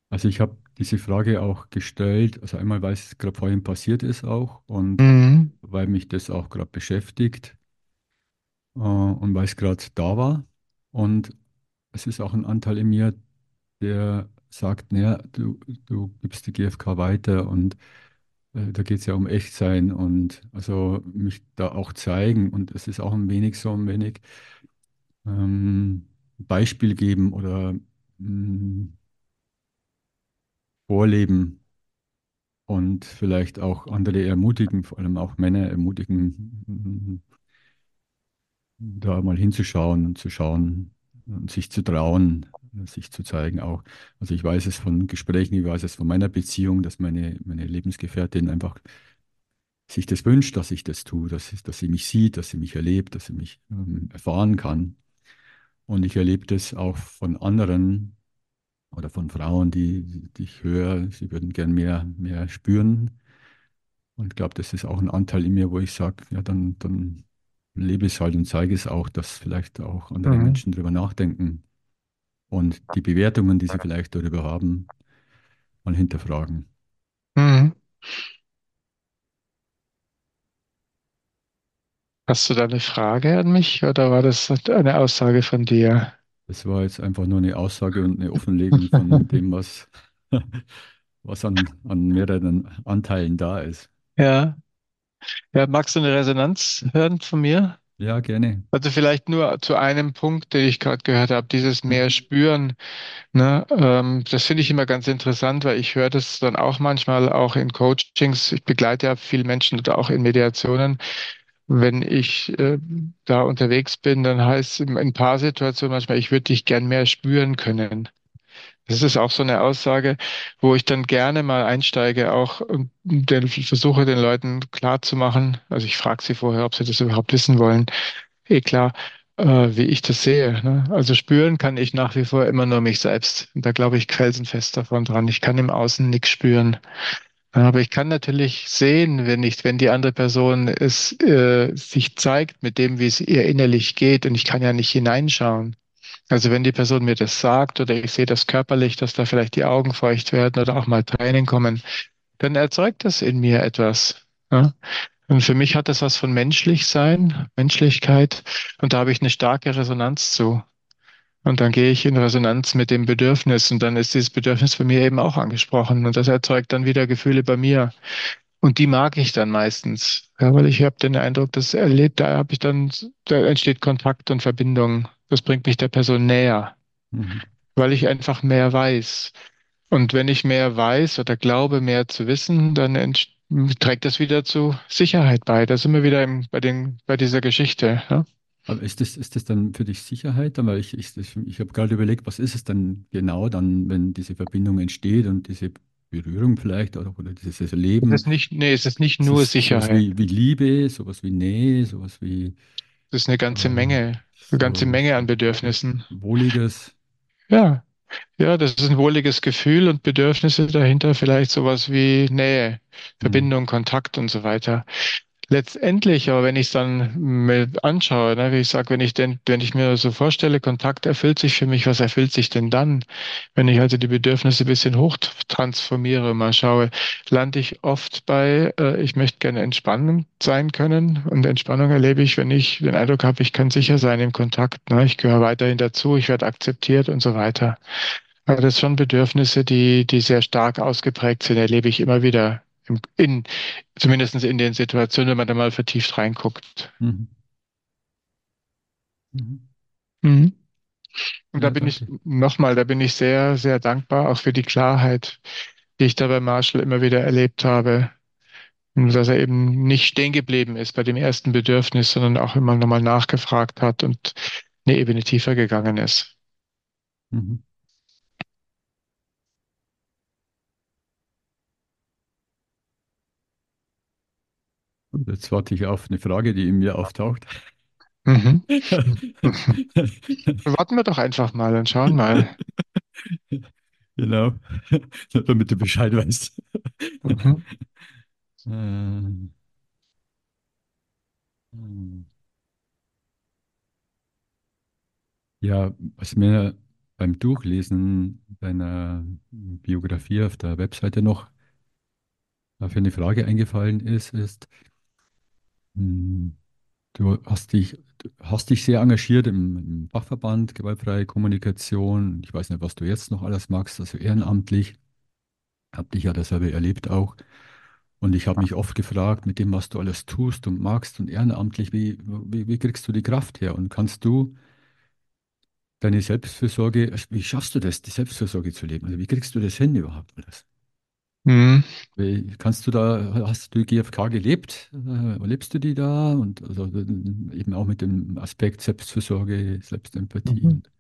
Also ich habe diese Frage auch gestellt, also einmal, weil es gerade vorhin passiert ist auch und Mhm. weil mich das auch gerade beschäftigt äh, und weil es gerade da war. Und es ist auch ein Anteil in mir, der sagt, naja, du, du gibst die GfK weiter und da geht es ja um Echtsein und also mich da auch zeigen. Und es ist auch ein wenig so ein wenig ähm, Beispiel geben oder mh, vorleben und vielleicht auch andere ermutigen, vor allem auch Männer ermutigen, mh, da mal hinzuschauen und zu schauen und sich zu trauen, sich zu zeigen auch. Also ich weiß es von Gesprächen, ich weiß es von meiner Beziehung, dass meine, meine Lebensgefährtin einfach sich das wünscht, dass ich das tue, dass, dass sie mich sieht, dass sie mich erlebt, dass sie mich ähm, erfahren kann. Und ich erlebe das auch von anderen oder von Frauen, die, die ich höre, sie würden gern mehr, mehr spüren. Und ich glaube, das ist auch ein Anteil in mir, wo ich sage, ja, dann, dann lebe es halt und zeige es auch, dass vielleicht auch andere Mhm. Menschen darüber nachdenken und die Bewertungen, die sie vielleicht darüber haben, mal hinterfragen. Mhm. Hast du da eine Frage an mich oder war das eine Aussage von dir? Das war jetzt einfach nur eine Aussage und eine Offenlegung von *laughs* dem, was, was an, an mehreren Anteilen da ist. Ja. Ja, magst du eine Resonanz hören von mir? Ja, gerne. Also vielleicht nur zu einem Punkt, den ich gerade gehört habe, dieses mehr Mhm. spüren. Ne? Ähm, das finde ich immer ganz interessant, weil ich höre das dann auch manchmal auch in Coachings. Ich begleite ja viele Menschen oder auch in Mediationen. Wenn ich äh, da unterwegs bin, dann heißt es in ein paar Situationen manchmal, ich würde dich gern mehr spüren können. Das ist auch so eine Aussage, wo ich dann gerne mal einsteige, auch und den, versuche den Leuten klarzumachen. Also ich frage sie vorher, ob sie das überhaupt wissen wollen eh klar, äh, wie ich das sehe. Ne? Also spüren kann ich nach wie vor immer nur mich selbst. Und da glaube ich felsenfest davon dran. Ich kann im Außen nichts spüren. Aber ich kann natürlich sehen, wenn ich, wenn die andere Person es äh, sich zeigt mit dem, wie es ihr innerlich geht, und ich kann ja nicht hineinschauen. Also wenn die Person mir das sagt oder ich sehe das körperlich, dass da vielleicht die Augen feucht werden oder auch mal Tränen kommen, dann erzeugt das in mir etwas. Ja? Und für mich hat das was von menschlich sein, Menschlichkeit, und da habe ich eine starke Resonanz zu. Und dann gehe ich in Resonanz mit dem Bedürfnis und dann ist dieses Bedürfnis bei mir eben auch angesprochen und das erzeugt dann wieder Gefühle bei mir. Und die mag ich dann meistens, ja, weil ich habe den Eindruck, das erlebt, da habe ich dann, da entsteht Kontakt und Verbindung. Das bringt mich der Person näher, Mhm. weil ich einfach mehr weiß. Und wenn ich mehr weiß oder glaube, mehr zu wissen, dann trägt das wieder zu Sicherheit bei. Da sind wir wieder im, bei den, bei dieser Geschichte. Ja? Aber ist das, ist das dann für dich Sicherheit? Aber ich, ich, ich habe gerade überlegt, was ist es dann genau dann, wenn diese Verbindung entsteht und diese Berührung vielleicht oder, oder dieses Es Erleben? ist nicht, nee, es ist nicht Ist nur es sowas Sicherheit. wie, wie Liebe, sowas wie Nähe, sowas wie Es ist eine ganze Menge, eine ganze Menge an Bedürfnissen. Wohliges? Ja, ja, das ist ein wohliges Gefühl und Bedürfnisse dahinter, vielleicht sowas wie Nähe, Mhm. Verbindung, Kontakt und so weiter. Letztendlich, aber wenn ich es dann mir anschaue, ne, wie ich sage, wenn ich denn, wenn ich mir so vorstelle, Kontakt erfüllt sich für mich, was erfüllt sich denn dann? Wenn ich also die Bedürfnisse ein bisschen hochtransformiere, mal schaue, lande ich oft bei, äh, ich möchte gerne entspannend sein können. Und Entspannung erlebe ich, wenn ich den Eindruck habe, ich kann sicher sein im Kontakt, ne? Ich gehöre weiterhin dazu, ich werde akzeptiert und so weiter. Also das sind schon Bedürfnisse, die, die sehr stark ausgeprägt sind, erlebe ich immer wieder. In, zumindest in den Situationen, wenn man da mal vertieft reinguckt. Mhm. Mhm. Mhm. Und da bin ich nochmal, da bin ich sehr, sehr dankbar auch für die Klarheit, die ich da bei Marshall immer wieder erlebt habe. Und dass er eben nicht stehen geblieben ist bei dem ersten Bedürfnis, sondern auch immer nochmal nachgefragt hat und eine Ebene tiefer gegangen ist. Mhm. Und jetzt warte ich auf eine Frage, die in mir auftaucht. Mhm. *laughs* Warten wir doch einfach mal und schauen mal. Genau, damit du Bescheid weißt. Mhm. Ähm. Ja, was mir beim Durchlesen deiner Biografie auf der Webseite noch für eine Frage eingefallen ist, ist, du hast dich, hast dich sehr engagiert im, im Fachverband Gewaltfreie Kommunikation. Ich weiß nicht, was du jetzt noch alles magst, also ehrenamtlich. Hab dich ja dasselbe erlebt auch. Und ich habe mich oft gefragt, mit dem, was du alles tust und magst und ehrenamtlich, wie, wie, wie kriegst du die Kraft her? Und kannst du deine Selbstfürsorge, also wie schaffst du das, die Selbstfürsorge zu leben? Also wie kriegst du das hin überhaupt alles? Mhm. Kannst du da, hast du die GfK gelebt? Äh, lebst du die da? Und also äh, eben auch mit dem Aspekt Selbstfürsorge, Selbstempathie. Mhm. Und,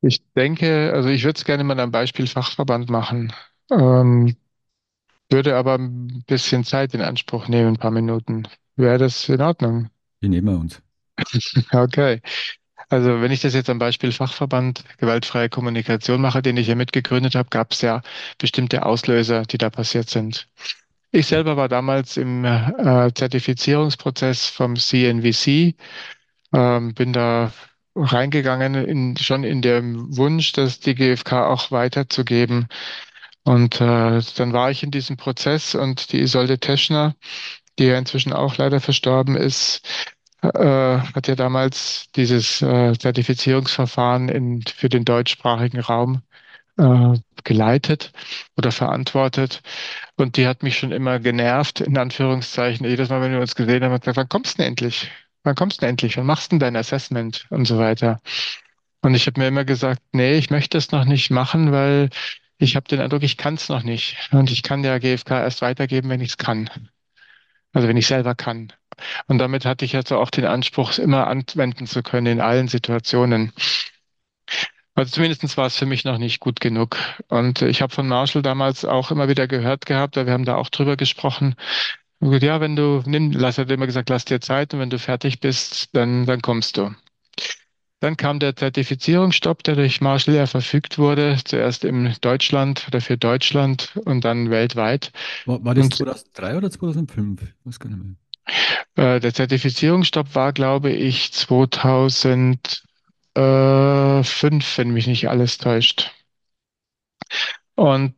Ich denke, also ich würde es gerne mal am Beispiel Fachverband machen, ähm, würde aber ein bisschen Zeit in Anspruch nehmen, ein paar Minuten. Wäre das in Ordnung? wie nehmen wir uns? *laughs* Okay. Also wenn ich das jetzt am Beispiel Fachverband Gewaltfreie Kommunikation mache, den ich hier mitgegründet habe, gab es ja bestimmte Auslöser, die da passiert sind. Ich selber war damals im äh, Zertifizierungsprozess vom CNVC, ähm, bin da reingegangen in, schon in dem Wunsch, das die GfK auch weiterzugeben. Und äh, dann war ich in diesem Prozess und die Isolde Teschner, die ja inzwischen auch leider verstorben ist, äh, hat ja damals dieses äh, Zertifizierungsverfahren in, für den deutschsprachigen Raum äh, geleitet oder verantwortet. Und die hat mich schon immer genervt, in Anführungszeichen. Jedes Mal, wenn wir uns gesehen haben, hat gesagt, wann kommst du denn endlich? Wann kommst du denn endlich? Wann machst du denn dein Assessment? Und so weiter. Und ich habe mir immer gesagt, nee, ich möchte es noch nicht machen, weil ich habe den Eindruck, ich kann es noch nicht. Und ich kann der GfK erst weitergeben, wenn ich es kann. Also wenn ich selber kann. Und damit hatte ich also auch den Anspruch, es immer anwenden zu können in allen Situationen. Also zumindest war es für mich noch nicht gut genug. Und ich habe von Marshall damals auch immer wieder gehört gehabt, wir haben da auch drüber gesprochen. Ja, wenn du nimm, lass hat immer gesagt, lass dir Zeit und wenn du fertig bist, dann dann kommst du. Dann kam der Zertifizierungsstopp, der durch Marshall ja verfügt wurde, zuerst in Deutschland oder für Deutschland und dann weltweit. War, war das und, 2003 oder 2005? Ich weiß gar nicht mehr. Äh, der Zertifizierungsstopp war, glaube ich, 2005, wenn mich nicht alles täuscht. Und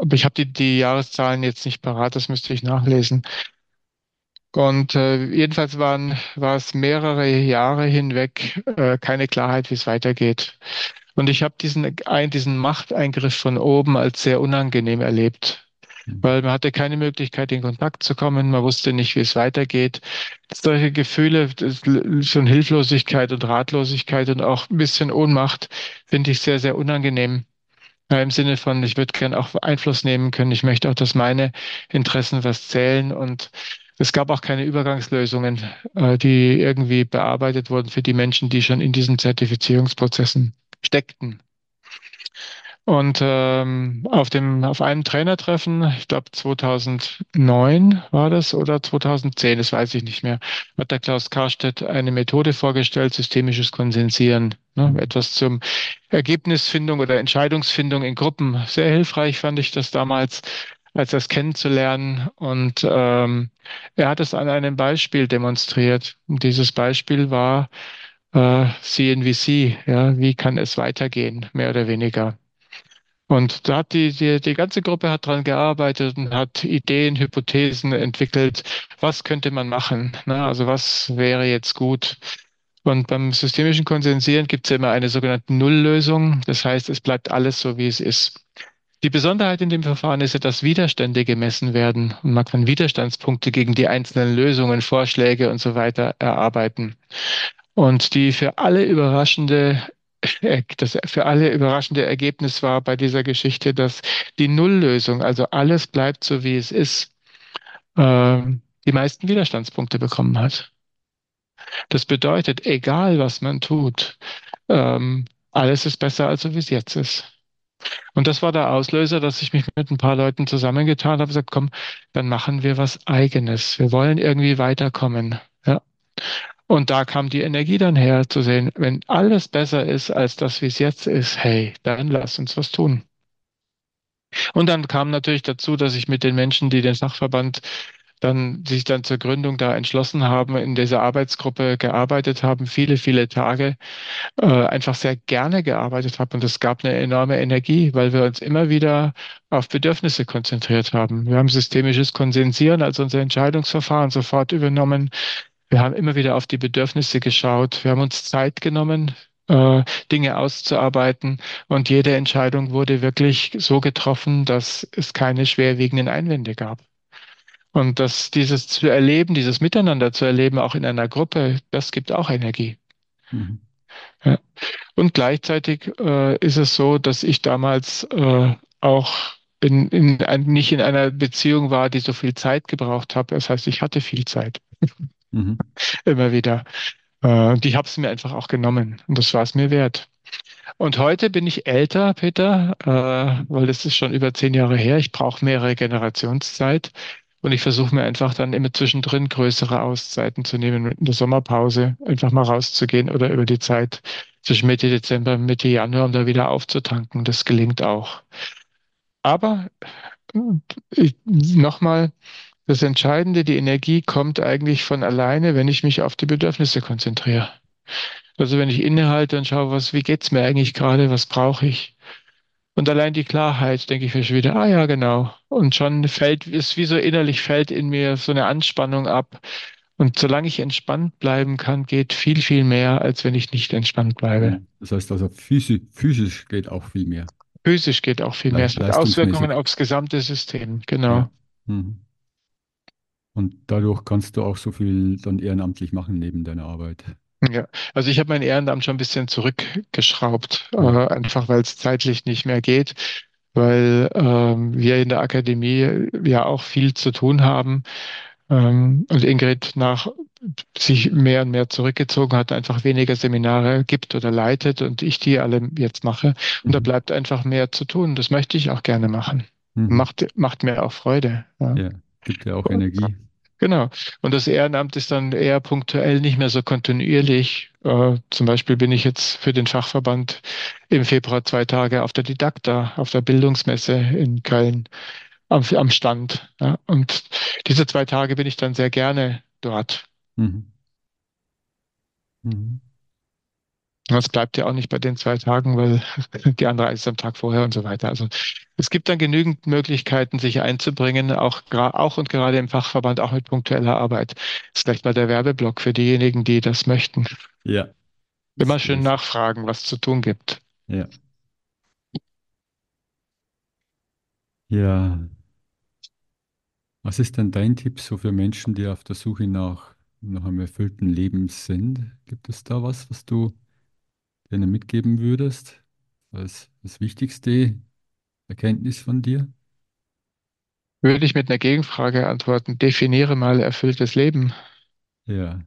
aber ich habe die, die Jahreszahlen jetzt nicht parat, das müsste ich nachlesen. Und äh, jedenfalls waren, war es mehrere Jahre hinweg äh, keine Klarheit, wie es weitergeht. Und ich habe diesen, ein, diesen Machteingriff von oben als sehr unangenehm erlebt, mhm. weil man hatte keine Möglichkeit, in Kontakt zu kommen, man wusste nicht, wie es weitergeht. Solche Gefühle, so Hilflosigkeit und Ratlosigkeit und auch ein bisschen Ohnmacht finde ich sehr, sehr unangenehm. Ja, Im Sinne von, ich würde gern auch Einfluss nehmen können. Ich möchte auch, dass meine Interessen was zählen und es gab auch keine Übergangslösungen, äh, die irgendwie bearbeitet wurden für die Menschen, die schon in diesen Zertifizierungsprozessen steckten. Und ähm, auf dem auf einem Trainertreffen, ich glaube 2009 war das oder 2010, das weiß ich nicht mehr, hat der Klaus Karstedt eine Methode vorgestellt, systemisches Konsensieren, ne, etwas zum Ergebnisfindung oder Entscheidungsfindung in Gruppen. Sehr hilfreich fand ich das damals als das kennenzulernen. Und ähm, er hat es an einem Beispiel demonstriert. Und dieses Beispiel war äh, CNVC. Ja, wie kann es weitergehen, mehr oder weniger? Und da hat die, die, die ganze Gruppe hat dran gearbeitet und hat Ideen, Hypothesen entwickelt. Was könnte man machen? Na, also was wäre jetzt gut? Und beim systemischen Konsensieren gibt es immer eine sogenannte Nulllösung. Das heißt, es bleibt alles so, wie es ist. Die Besonderheit in dem Verfahren ist ja, dass Widerstände gemessen werden und man kann Widerstandspunkte gegen die einzelnen Lösungen, Vorschläge und so weiter erarbeiten. Und die für alle überraschende *laughs* das für alle überraschende Ergebnis war bei dieser Geschichte, dass die Nulllösung, also alles bleibt so wie es ist, äh, die meisten Widerstandspunkte bekommen hat. Das bedeutet, egal was man tut, ähm, alles ist besser, als so wie es jetzt ist. Und das war der Auslöser, dass ich mich mit ein paar Leuten zusammengetan habe und gesagt, komm, dann machen wir was eigenes. Wir wollen irgendwie weiterkommen. Ja. Und da kam die Energie dann her, zu sehen, wenn alles besser ist als das, wie es jetzt ist, hey, dann lass uns was tun. Und dann kam natürlich dazu, dass ich mit den Menschen, die den Sachverband dann sich dann zur Gründung da entschlossen haben, in dieser Arbeitsgruppe gearbeitet haben, viele, viele Tage, äh, einfach sehr gerne gearbeitet haben. Und es gab eine enorme Energie, weil wir uns immer wieder auf Bedürfnisse konzentriert haben. Wir haben systemisches Konsensieren als unser Entscheidungsverfahren sofort übernommen. Wir haben immer wieder auf die Bedürfnisse geschaut. Wir haben uns Zeit genommen, äh, Dinge auszuarbeiten. Und jede Entscheidung wurde wirklich so getroffen, dass es keine schwerwiegenden Einwände gab. Und das, dieses zu erleben, dieses Miteinander zu erleben, auch in einer Gruppe, das gibt auch Energie. Mhm. Ja. Und gleichzeitig äh, ist es so, dass ich damals äh, auch in, in ein, nicht in einer Beziehung war, die so viel Zeit gebraucht hat. Das heißt, ich hatte viel Zeit. Mhm. *laughs* Immer wieder. Äh, und ich habe es mir einfach auch genommen. Und das war es mir wert. Und heute bin ich älter, Peter, äh, weil das ist schon über zehn Jahre her. Ich brauche mehrere Generationszeit. Und ich versuche mir einfach dann immer zwischendrin größere Auszeiten zu nehmen, in der Sommerpause einfach mal rauszugehen oder über die Zeit zwischen Mitte Dezember und Mitte Januar, um da wieder aufzutanken. Das gelingt auch. Aber nochmal, das Entscheidende, die Energie kommt eigentlich von alleine, wenn ich mich auf die Bedürfnisse konzentriere. Also wenn ich innehalte und schaue, was, wie geht's mir eigentlich gerade, was brauche ich? Und allein die Klarheit, denke ich mir schon wieder, ah ja, genau. Und schon fällt, ist wie so innerlich fällt in mir so eine Anspannung ab. Und solange ich entspannt bleiben kann, geht viel, viel mehr, als wenn ich nicht entspannt bleibe. Das heißt also, physisch, physisch geht auch viel mehr. Physisch geht auch viel mehr. Es hat Auswirkungen aufs gesamte System, genau. Ja. Mhm. Und dadurch kannst du auch so viel dann ehrenamtlich machen neben deiner Arbeit. Ja, also ich habe mein Ehrenamt schon ein bisschen zurückgeschraubt, äh, einfach weil es zeitlich nicht mehr geht, weil ähm, wir in der Akademie ja auch viel zu tun haben. Ähm, und Ingrid nach sich mehr und mehr zurückgezogen hat, einfach weniger Seminare gibt oder leitet und ich die alle jetzt mache. Und mhm. da bleibt einfach mehr zu tun. Das möchte ich auch gerne machen. Mhm. Macht, macht mir auch Freude. Ja, ja gibt ja auch Energie. Genau. Und das Ehrenamt ist dann eher punktuell, nicht mehr so kontinuierlich. Äh, zum Beispiel bin ich jetzt für den Fachverband im Februar zwei Tage auf der Didakta, auf der Bildungsmesse in Köln am, am Stand. Ja. Und diese zwei Tage bin ich dann sehr gerne dort. Mhm. Mhm. Das bleibt ja auch nicht bei den zwei Tagen, weil *laughs* die andere ist am Tag vorher und so weiter. Also es gibt dann genügend Möglichkeiten, sich einzubringen, auch, auch und gerade im Fachverband, auch mit punktueller Arbeit. Das ist gleich mal der Werbeblock für diejenigen, die das möchten. Ja. Immer schön nachfragen, was zu tun gibt. Ja. Ja. Was ist denn dein Tipp so für Menschen, die auf der Suche nach, nach einem erfüllten Leben sind? Gibt es da was, was du denen mitgeben würdest? Als das wichtigste Erkenntnis von dir? Würde ich mit einer Gegenfrage antworten, definiere mal erfülltes Leben. Ja.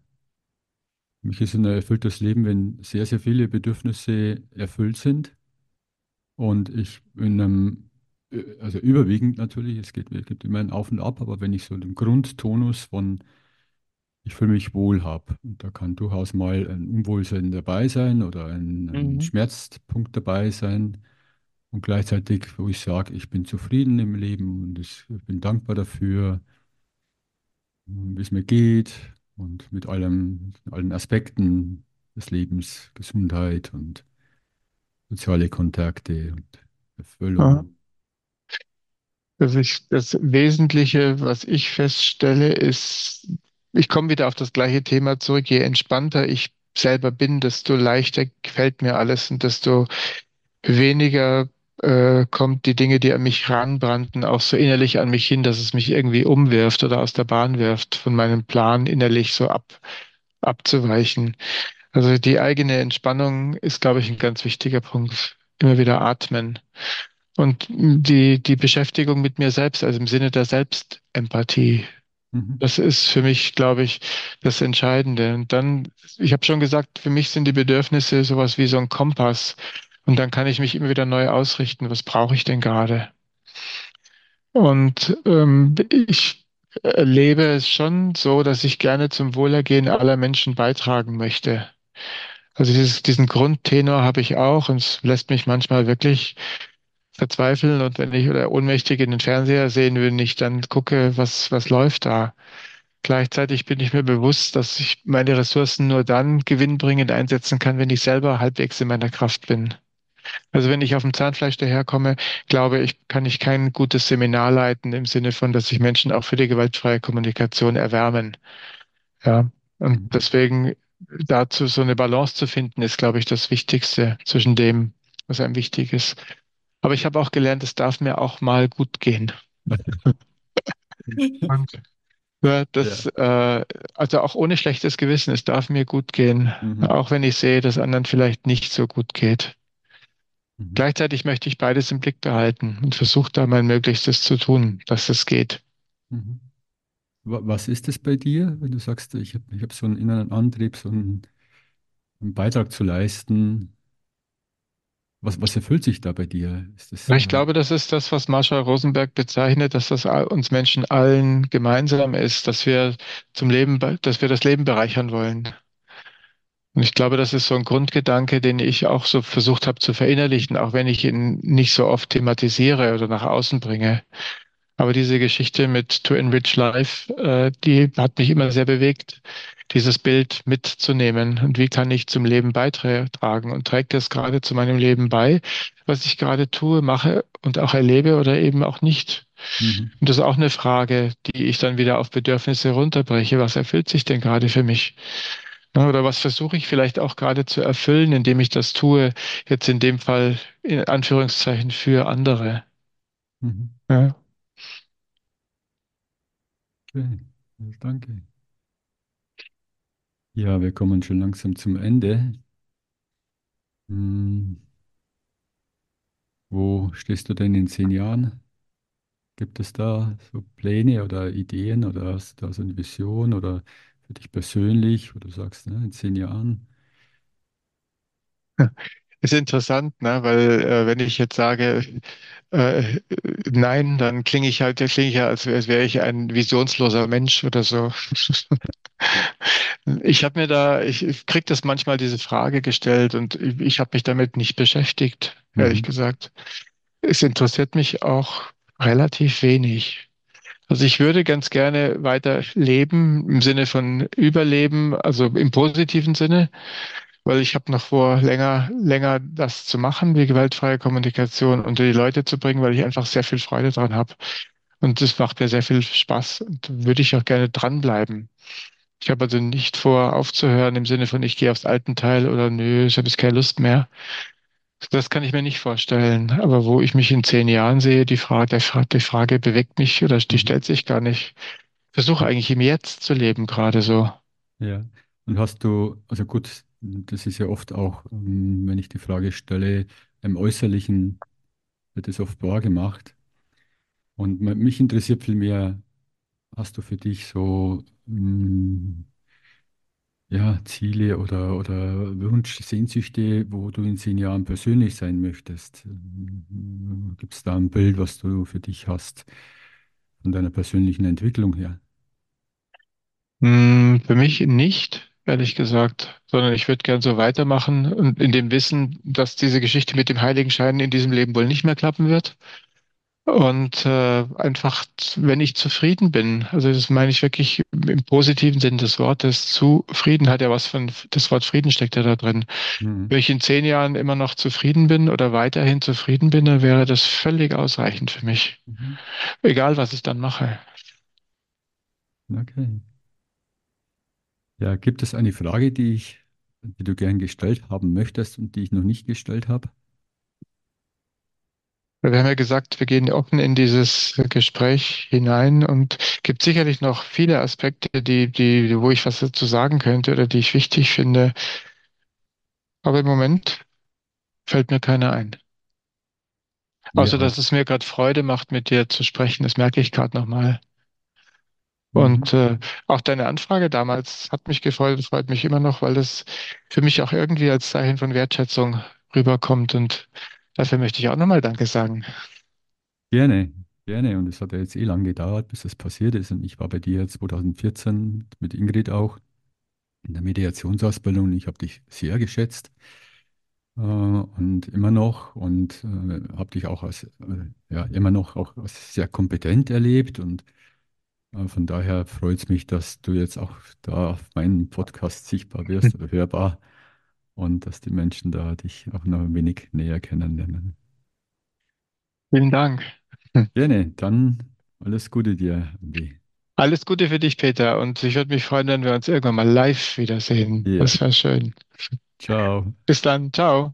Für mich ist ein erfülltes Leben, wenn sehr, sehr viele Bedürfnisse erfüllt sind und ich in einem, äh, also überwiegend natürlich, es geht, es gibt immer ein Auf und Ab, aber wenn ich so den Grundtonus von ich fühle mich wohl habe, und da kann durchaus mal ein Unwohlsein dabei sein oder ein, ein Mhm. Schmerzpunkt dabei sein und gleichzeitig, wo ich sage, ich bin zufrieden im Leben und ich bin dankbar dafür, wie es mir geht und mit allem, allen Aspekten des Lebens, Gesundheit und soziale Kontakte und Ja. Erfüllung. Also ich, das Wesentliche, was ich feststelle, ist, ich komme wieder auf das gleiche Thema zurück. Je entspannter ich selber bin, desto leichter gefällt mir alles und desto weniger äh, kommt die Dinge, die an mich ranbrannten, auch so innerlich an mich hin, dass es mich irgendwie umwirft oder aus der Bahn wirft, von meinem Plan innerlich so ab, abzuweichen. Also die eigene Entspannung ist, glaube ich, ein ganz wichtiger Punkt. Immer wieder atmen. Und die, die Beschäftigung mit mir selbst, also im Sinne der Selbstempathie, Mhm. das ist für mich, glaube ich, das Entscheidende. Und dann, ich habe schon gesagt, für mich sind die Bedürfnisse sowas wie so ein Kompass. Und dann kann ich mich immer wieder neu ausrichten. Was brauche ich denn gerade? Und ähm, ich erlebe es schon so, dass ich gerne zum Wohlergehen aller Menschen beitragen möchte. Also dieses, diesen Grundtenor habe ich auch und es lässt mich manchmal wirklich verzweifeln und wenn ich oder ohnmächtig in den Fernseher sehen will, ich dann gucke, was, was läuft da. Gleichzeitig bin ich mir bewusst, dass ich meine Ressourcen nur dann gewinnbringend einsetzen kann, wenn ich selber halbwegs in meiner Kraft bin. Also wenn ich auf dem Zahnfleisch daherkomme, glaube ich, kann ich kein gutes Seminar leiten im Sinne von, dass sich Menschen auch für die gewaltfreie Kommunikation erwärmen. Ja, und Mhm. deswegen dazu so eine Balance zu finden, ist, glaube ich, das Wichtigste zwischen dem, was einem wichtig ist. Aber ich habe auch gelernt, es darf mir auch mal gut gehen. *laughs* Und ja, Ja. das, äh, also auch ohne schlechtes Gewissen, es darf mir gut gehen, Mhm. auch wenn ich sehe, dass anderen vielleicht nicht so gut geht. Mhm. Gleichzeitig möchte ich beides im Blick behalten und versuche da mein Möglichstes zu tun, dass es geht. Mhm. Wa- Was ist es bei dir, wenn du sagst, ich habe ich hab so einen inneren Antrieb, so einen, einen Beitrag zu leisten? Was, was erfüllt sich da bei dir? Das, Ich äh, glaube, das ist das, was Marshall Rosenberg bezeichnet, dass das uns Menschen allen gemeinsam ist, dass wir zum Leben, be- dass wir das Leben bereichern wollen. Und ich glaube, das ist so ein Grundgedanke, den ich auch so versucht habe zu verinnerlichen, auch wenn ich ihn nicht so oft thematisiere oder nach außen bringe. Aber diese Geschichte mit To Enrich Life, äh, die hat mich immer sehr bewegt, dieses Bild mitzunehmen. Und wie kann ich zum Leben beitragen? Und trägt es gerade zu meinem Leben bei, was ich gerade tue, mache und auch erlebe oder eben auch nicht? mhm. Und das ist auch eine Frage, die ich dann wieder auf Bedürfnisse runterbreche. Was erfüllt sich denn gerade für mich? Oder was versuche ich vielleicht auch gerade zu erfüllen, indem ich das tue, jetzt in dem Fall in Anführungszeichen für andere. Mhm. Ja. Okay. Ja, danke. Ja, wir kommen schon langsam zum Ende. Hm, wo stehst du denn in zehn Jahren? Gibt es da so Pläne oder Ideen oder hast du da so eine Vision oder für dich persönlich, wo du sagst, ne, in zehn Jahren? *laughs* ist interessant, ne? Weil äh, wenn ich jetzt sage, äh, nein, dann klinge ich halt, klinge ich ja, als, als wäre ich ein visionsloser Mensch oder so. *laughs* Ich habe mir da, ich, ich krieg das manchmal diese Frage gestellt und ich, ich habe mich damit nicht beschäftigt, ehrlich Mhm. gesagt. Es interessiert mich auch relativ wenig. Also ich würde ganz gerne weiter leben im Sinne von Überleben, also im positiven Sinne, weil ich habe noch vor, länger, länger das zu machen, die gewaltfreie Kommunikation unter die Leute zu bringen, weil ich einfach sehr viel Freude dran habe. Und das macht mir sehr viel Spaß und würde ich auch gerne dranbleiben. Ich habe also nicht vor, aufzuhören im Sinne von, ich gehe aufs Altenteil oder nö, ich habe jetzt keine Lust mehr. Das kann ich mir nicht vorstellen. Aber wo ich mich in zehn Jahren sehe, die Frage, die Frage bewegt mich oder die Mhm. stellt sich gar nicht. Ich versuche eigentlich im Jetzt zu leben, gerade so. Ja. Und hast du, also gut, das ist ja oft auch, ähm, wenn ich die Frage stelle, im Äußerlichen wird es oft wahr gemacht. Und mich interessiert vielmehr, hast du für dich so mm, ja, Ziele oder, oder Wunsch, Sehnsüchte, wo du in zehn Jahren persönlich sein möchtest? Gibt es da ein Bild, was du für dich hast, von deiner persönlichen Entwicklung her? Hm, für mich nicht, ehrlich gesagt, sondern ich würde gern so weitermachen und in dem Wissen, dass diese Geschichte mit dem Heiligenschein in diesem Leben wohl nicht mehr klappen wird. Und äh, einfach, wenn ich zufrieden bin, also das meine ich wirklich im positiven Sinn des Wortes, zufrieden hat ja was von, das Wort Frieden steckt ja da drin. Mhm. Wenn ich in zehn Jahren immer noch zufrieden bin oder weiterhin zufrieden bin, dann wäre das völlig ausreichend für mich. Mhm. Egal, was ich dann mache. Okay. Ja, gibt es eine Frage, die ich, die du gern gestellt haben möchtest und die ich noch nicht gestellt habe? Wir haben ja gesagt, wir gehen offen in dieses Gespräch hinein und gibt sicherlich noch viele Aspekte, die, die, wo ich was dazu sagen könnte oder die ich wichtig finde. Aber im Moment fällt mir keiner ein. Außer, Ja. dass es mir gerade Freude macht, mit dir zu sprechen. Das merke ich gerade nochmal. Mhm. Und äh, auch deine Anfrage damals hat mich gefreut, freut mich immer noch, weil das für mich auch irgendwie als Zeichen von Wertschätzung rüberkommt. Und dafür möchte ich auch nochmal Danke sagen. Gerne, gerne. Und es hat ja jetzt eh lang gedauert, bis das passiert ist. Und ich war bei dir 2014 mit Ingrid auch in der Mediationsausbildung. und Ich habe dich sehr geschätzt äh, und immer noch und äh, habe dich auch als äh, ja immer noch auch als sehr kompetent erlebt. Und von daher freut es mich, dass du jetzt auch da auf meinem Podcast sichtbar wirst *laughs* oder hörbar und dass die Menschen da dich auch noch ein wenig näher kennenlernen. Vielen Dank. *laughs* Gerne, dann alles Gute dir, Andi. Alles Gute für dich, Peter. Und ich würde mich freuen, wenn wir uns irgendwann mal live wiedersehen. Ja, Das wäre schön. ciao. Bis dann. Ciao.